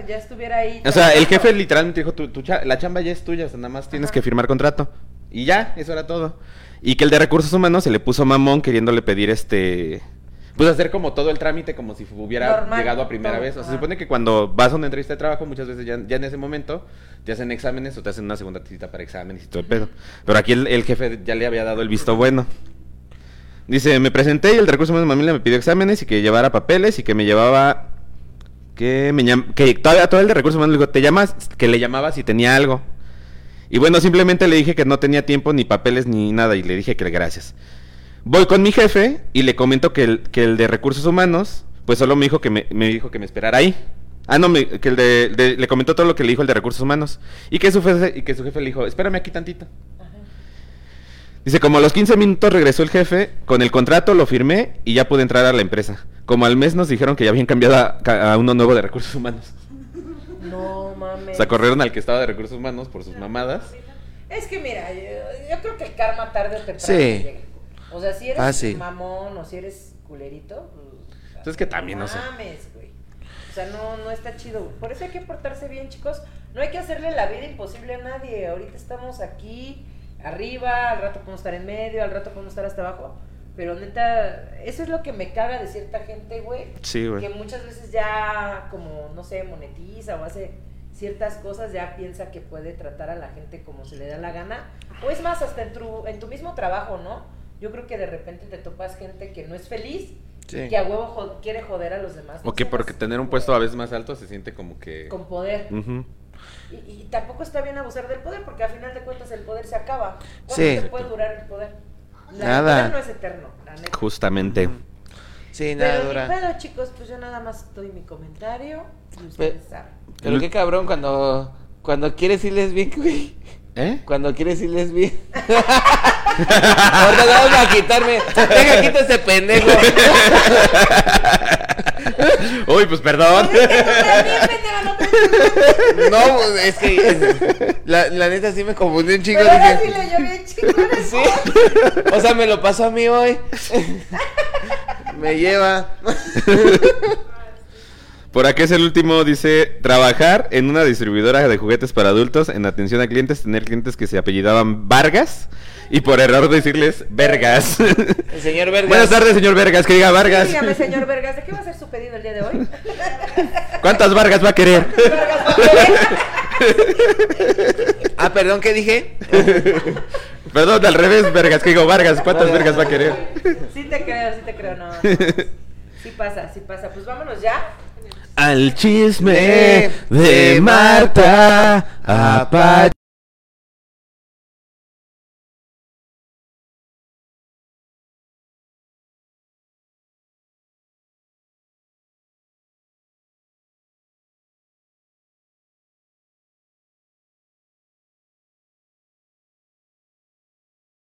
ya, ya estuviera ahí. O sea, el jefe literalmente dijo, tu, tu cha- la chamba ya es tuya, o sea, nada más tienes Ajá. que firmar contrato. Y ya, eso era todo. Y que el de recursos humanos se le puso mamón queriéndole pedir este... Pues hacer como todo el trámite como si hubiera Normal, llegado a primera todo, vez. O sea, se supone que cuando vas a una entrevista de trabajo, muchas veces ya, ya en ese momento te hacen exámenes o te hacen una segunda cita para exámenes y todo el pedo. Pero aquí el, el jefe ya le había dado el visto bueno. Dice, me presenté y el de recursos humanos mamila me pidió exámenes y que llevara papeles y que me llevaba que me llam- que todavía todo el de recursos humanos le digo, te llamas, que le llamaba si tenía algo. Y bueno, simplemente le dije que no tenía tiempo, ni papeles, ni nada, y le dije que gracias. Voy con mi jefe y le comento que el, que el de recursos humanos, pues solo me dijo que me, me dijo que me esperara ahí. Ah, no, me- que el de, de- le comentó todo lo que le dijo el de recursos humanos. Y que su jefe, y que su jefe le dijo, espérame aquí tantito. Ajá. Dice, como a los 15 minutos regresó el jefe, con el contrato lo firmé y ya pude entrar a la empresa. Como al mes nos dijeron que ya habían cambiado a, a uno nuevo de recursos humanos. <laughs> No mames. O sea, corrieron al que estaba de recursos humanos por sus mamadas. Es que mira, yo, yo creo que el karma tarde o temprano Sí. llega. O sea, si eres Fácil. mamón o si eres culerito, pues, Entonces que también, no sé. mames, güey. O sea, no, no está chido. Por eso hay que portarse bien, chicos. No hay que hacerle la vida imposible a nadie. Ahorita estamos aquí, arriba, al rato podemos estar en medio, al rato podemos estar hasta abajo. Pero neta, eso es lo que me caga de cierta gente, güey. Sí, Que güey. muchas veces ya, como, no sé, monetiza o hace ciertas cosas, ya piensa que puede tratar a la gente como se le da la gana. O es más, hasta en tu, en tu mismo trabajo, ¿no? Yo creo que de repente te topas gente que no es feliz, Sí. que a huevo jo- quiere joder a los demás. O que porque tener un puesto a veces más alto se siente como que... Con poder. Y, y tampoco está bien abusar del poder, porque al final de cuentas el poder se acaba. ¿Cuánto Sí. te puede durar el poder? La- Nada. El poder no es eterno, la neta. Justamente. Sí, nada Pero dura. pedo, chicos, pues yo nada más doy mi comentario y ustedes Pe- saben. Pero qué cabrón cuando, cuando quieres irles bien, güey. ¿Eh? Cuando quieres irles bien. <laughs> Ahorita vamos a quitarme. Venga, quita ese pendejo. <laughs> Uy, pues perdón. No pues, <laughs> es que es- la, la neta sí me confundí un chingo. Pero ahora sí Dije, le llovió chingón. sí. O sea, me lo pasó a mí hoy. Me lleva. Por aquí es el último, dice, trabajar en una distribuidora de juguetes para adultos en atención a clientes, tener clientes que se apellidaban Vargas y por error decirles Vergas. El señor Vergas. Buenas tardes, señor Vergas, que diga Vargas. Dígame, señor Vergas, ¿de qué va a ser su pedido el día de hoy? ¿Cuántas Vargas va a querer? Vergas, ¿va a querer? Ah, perdón, ¿qué dije? Perdón, al revés, Vergas, que digo Vargas, ¿cuántas Vergas va a querer? Sí te creo, sí te creo, no. <laughs> Sí pasa, sí pasa. Pues vámonos ya. al chisme de Marta Apache.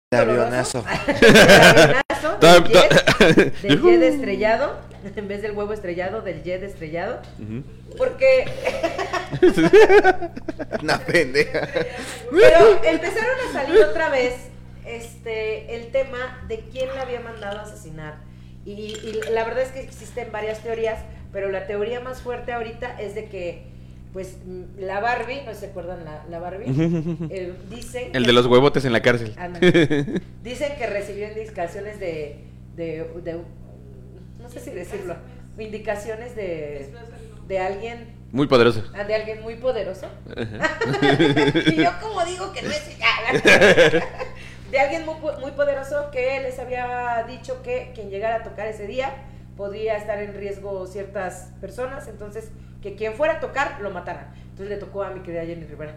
De avionazo. <laughs> Todo- del jet, <laughs> del jet estrellado, en vez del huevo estrellado, del jet estrellado. Porque <laughs> Una pendeja. Pero empezaron a salir otra vez este el tema de quién la había mandado a asesinar. Y, y la verdad es que existen varias teorías, pero la teoría más fuerte ahorita es de que, pues, mm, la Barbie, ¿no se acuerdan la, la Barbie? Eh, dicen El que- de los huevotes en la cárcel. Ándale. <laughs> Dicen que recibió indicaciones de, de, de- no sé si decirlo, indicaciones de, de alguien, Muy poderoso. ah, de alguien muy poderoso. <laughs> Y yo como digo que no es <laughs> de alguien muy, muy poderoso que les había dicho que quien llegara a tocar ese día podía estar en riesgo ciertas personas, entonces que quien fuera a tocar lo mataran. Entonces le tocó a mi querida Jenny Rivera.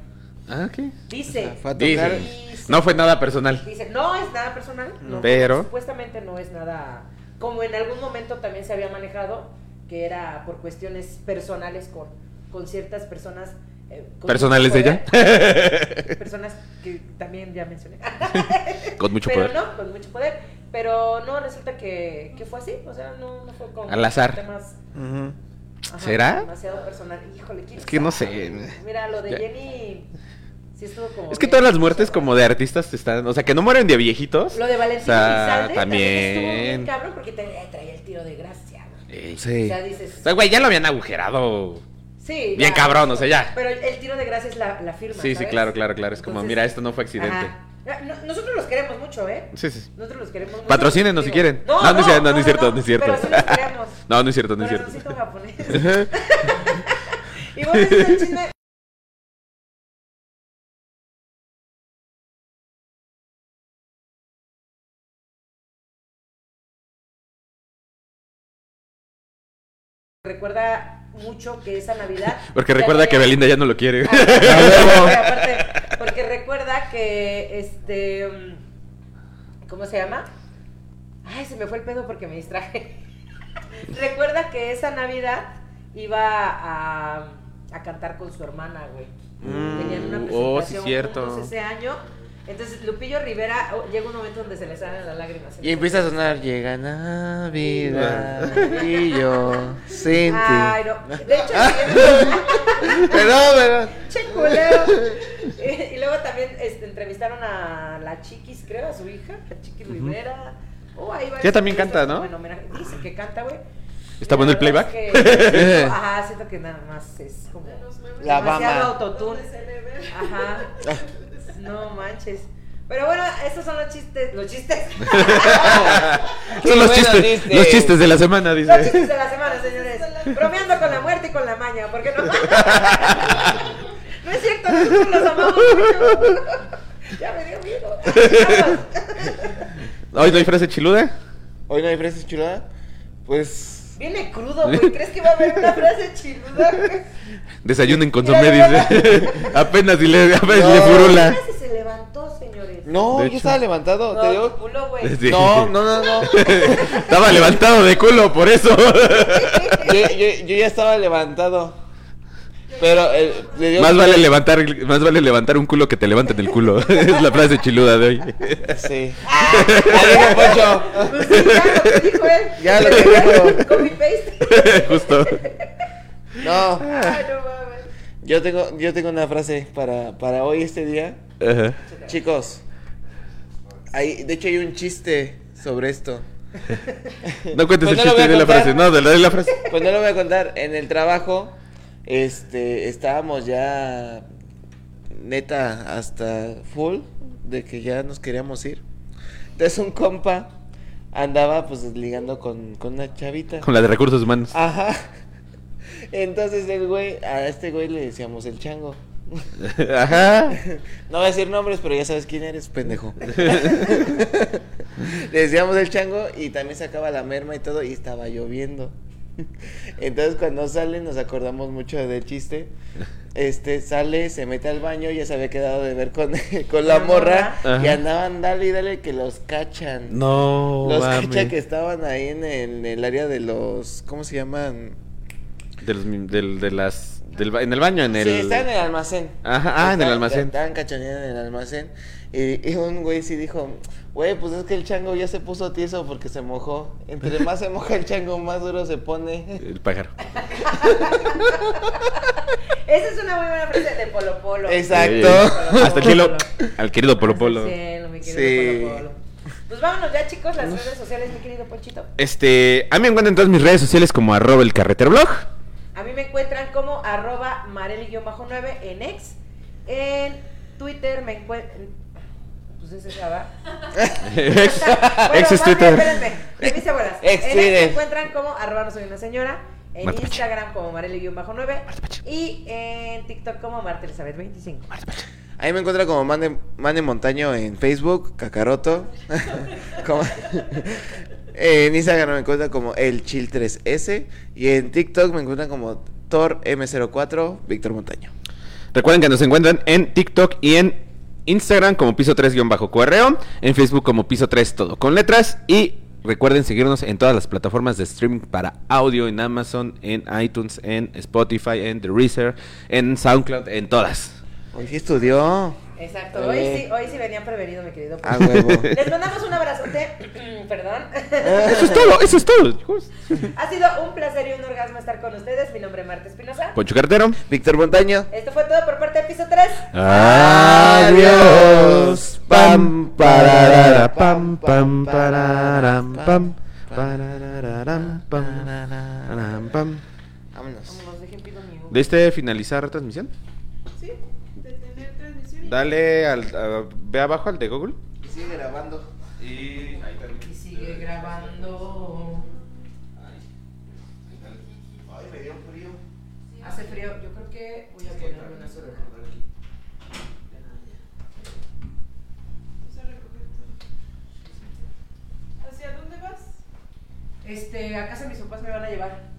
Ah, ok. Dice, Fue a tocar. dice- No fue nada personal. Dice, no es nada personal, no, Pero- supuestamente no es nada, como en algún momento también se había manejado, que era por cuestiones personales con, con ciertas personas. eh, con ¿Personales de ella? <laughs> Personas que también ya mencioné. <laughs> Con mucho Pero poder. no, con mucho poder. Pero no, resulta que, que fue así, o sea, no, no fue con Al azar. temas. Ajá, ¿Será? demasiado personal. Híjole, ¿quién Es que no sé. Mira, lo de Ya. Jenny sí estuvo como Es que todas las muertes como de artistas están... O sea, que no mueren de viejitos. Lo de Valentín O sea, Elizalde también estuvo bien cabrón porque te- traía el tiro de gracia. Ey. Sí. O sea, dices, O sea, güey, ya lo habían agujerado. sí. bien cabrón, o sea, ya. Pero el, tiro de gracia es la, la firma. Sí, sí, claro, claro, claro. Es como, Entonces, mira, esto no fue accidente. ajá. Nosotros los queremos mucho, ¿eh? Sí, sí. sí. Nosotros los queremos mucho. Patrocínenos si quieren. No, No, no no, no es cierto, no es cierto. No, no es cierto, no es cierto. Japonés. y vos dices el chisme. Recuerda mucho que esa Navidad. <laughs> Porque recuerda que Belinda ya no lo quiere. Ah, <laughs> <laughs> porque aparte, porque recuerda que este mm, ¿cómo se llama? Ay, se me fue el pedo porque me distraje. Recuerda que esa Navidad iba a, a cantar con su hermana, güey. Tenían una Mm, presentación oh, sí, cierto. juntos ese año. Entonces Lupillo Rivera oh, llega un momento donde se le salen las lágrimas. Y empieza a sonar, llega Navidad y yo sin Ay, no. De hecho, <laughs> Perdón, perdón. Che culero. Y, y luego también este, entrevistaron a la Chiquis, creo, a su hija, a Chiquis Rivera. Oh, ahí va Ella también canta, ¿no? Dice que canta, güey. ¿Está bueno el playback? es que- <laughs> ajá, siento que nada más es como La demasiado bama. autotune. Ajá. <laughs> No manches. Pero bueno, estos son los chistes, los chistes. <laughs> Son los chistes, chistes. los chistes de la semana, Los dice. chistes de la semana, señores. Bromeando con la muerte y con la maña, ¿por qué no? No es cierto, nosotros los amamos mucho. Ya me dio miedo. ¿Hoy no hay frase chiluda? Hoy no hay fresa chulada. Pues. Viene crudo, güey. ¿Crees que va a haber una frase chiluda? <laughs> Desayunen con Somé, dice. <laughs> apenas si le, apenas No. le furula. Apenas si se levantó, señores. No, yo estaba levantado, te No, digo. tu culo, güey. Sí. No, no, no, no. <laughs> Estaba levantado de culo, por eso. Yo, yo- yo ya estaba levantado. Pero eh, le dio. Más vale levantar, más vale levantar un culo que te levanten el culo. <laughs> es la frase chiluda de hoy. Sí. <laughs> Adiós, Poncho. Pues sí, ya lo dijo él. Ya lo dijo. Copy paste. <laughs> Justo. No, Ay, no mames. yo tengo, yo tengo una frase para, para hoy, este día. Ajá. Chicos, hay, de hecho hay un chiste sobre esto. No cuentes Pues el no chiste de la frase. No, de la, de la frase. Pues no lo voy a contar. En el trabajo, este, estábamos ya neta hasta full de que ya nos queríamos ir. Entonces un compa andaba pues ligando con, con una chavita. Con la de recursos humanos. Ajá. Entonces el güey, a este güey le decíamos el chango. <laughs> Ajá. No voy a decir nombres, pero ya sabes quién eres, pendejo. <laughs> le decíamos el chango y también sacaba la merma y todo y estaba lloviendo. <laughs> Entonces cuando sale nos acordamos mucho del chiste. Este sale, se mete al baño, ya se había quedado de ver con, <laughs> con la morra y andaban dale y dale que los cachan. No, los cachan que estaban ahí en el, en el área de los ¿cómo se llaman? De los del, de las, del en el baño, en el... Sí, está en el almacén. Ajá, ah, en el almacén. Estaban cachoneando en el almacén. Y, y un güey sí dijo, güey, pues es que el chango ya se puso tieso porque se mojó. Entre más se moja el chango, más duro se pone. El pájaro. <laughs> Esa es una muy buena frase de Polo Polo. Exacto. Sí. Hasta el cielo, al querido Polo Hasta el Polo. cielo, mi querido Sí. Polo Polo. Pues vámonos ya, chicos, las redes sociales, mi querido Ponchito. Este, a mí me encuentran en todas mis redes sociales como arroba el carretero blog. A mí me encuentran como arroba mareli-9 en X. En Twitter me encuentran... Pues ese es ¿verdad? ex, Bueno, ex Twitter. espérenme, de mis abuelas. <laughs> Ex en Twitter. me encuentran como arroba no soy una señora. En Marta Pache. Instagram como mareli-9. Marta Pache. Y en TikTok como Marta Elizabeth 25. Ahí me encuentra como Mane, Mane Montaño en Facebook, Cacaroto. <laughs> <laughs> Como- en Instagram me encuentra como el Chill 3S. Y en TikTok me encuentran como Thor M04, Víctor Montaño. Recuerden que nos encuentran en TikTok y en Instagram como piso 3-correo, en Facebook como piso 3 todo con letras y recuerden seguirnos en todas las plataformas de streaming para audio en Amazon, en iTunes, en Spotify, en The Reaser, en SoundCloud, en todas. Hoy sí estudió. Exacto, hoy Eh. sí, hoy sí venían prevenido, mi querido. A huevo. Les mandamos un abrazote, <clears throat> perdón. Eso es todo, eso es todo. chicos. ha sido un placer y un orgasmo estar con ustedes. Mi nombre es Marta Espinosa. Poncho Cartero. Víctor Montaño. Esto fue todo por parte de Piso 3. Adiós. Pam, pararara, pam, pam, pararam, pam, pam. Vámonos. Vámonos, dejen pido mi ¿De este finalizar transmisión? Sí, Dale al. Ve abajo al de Google. Y sigue grabando. Y, ahí y sigue grabando. Ay, me dio frío. Hace frío. Yo creo que voy a ponerme una sola. ¿Hacia dónde vas? Este, a casa mis papás me van a llevar.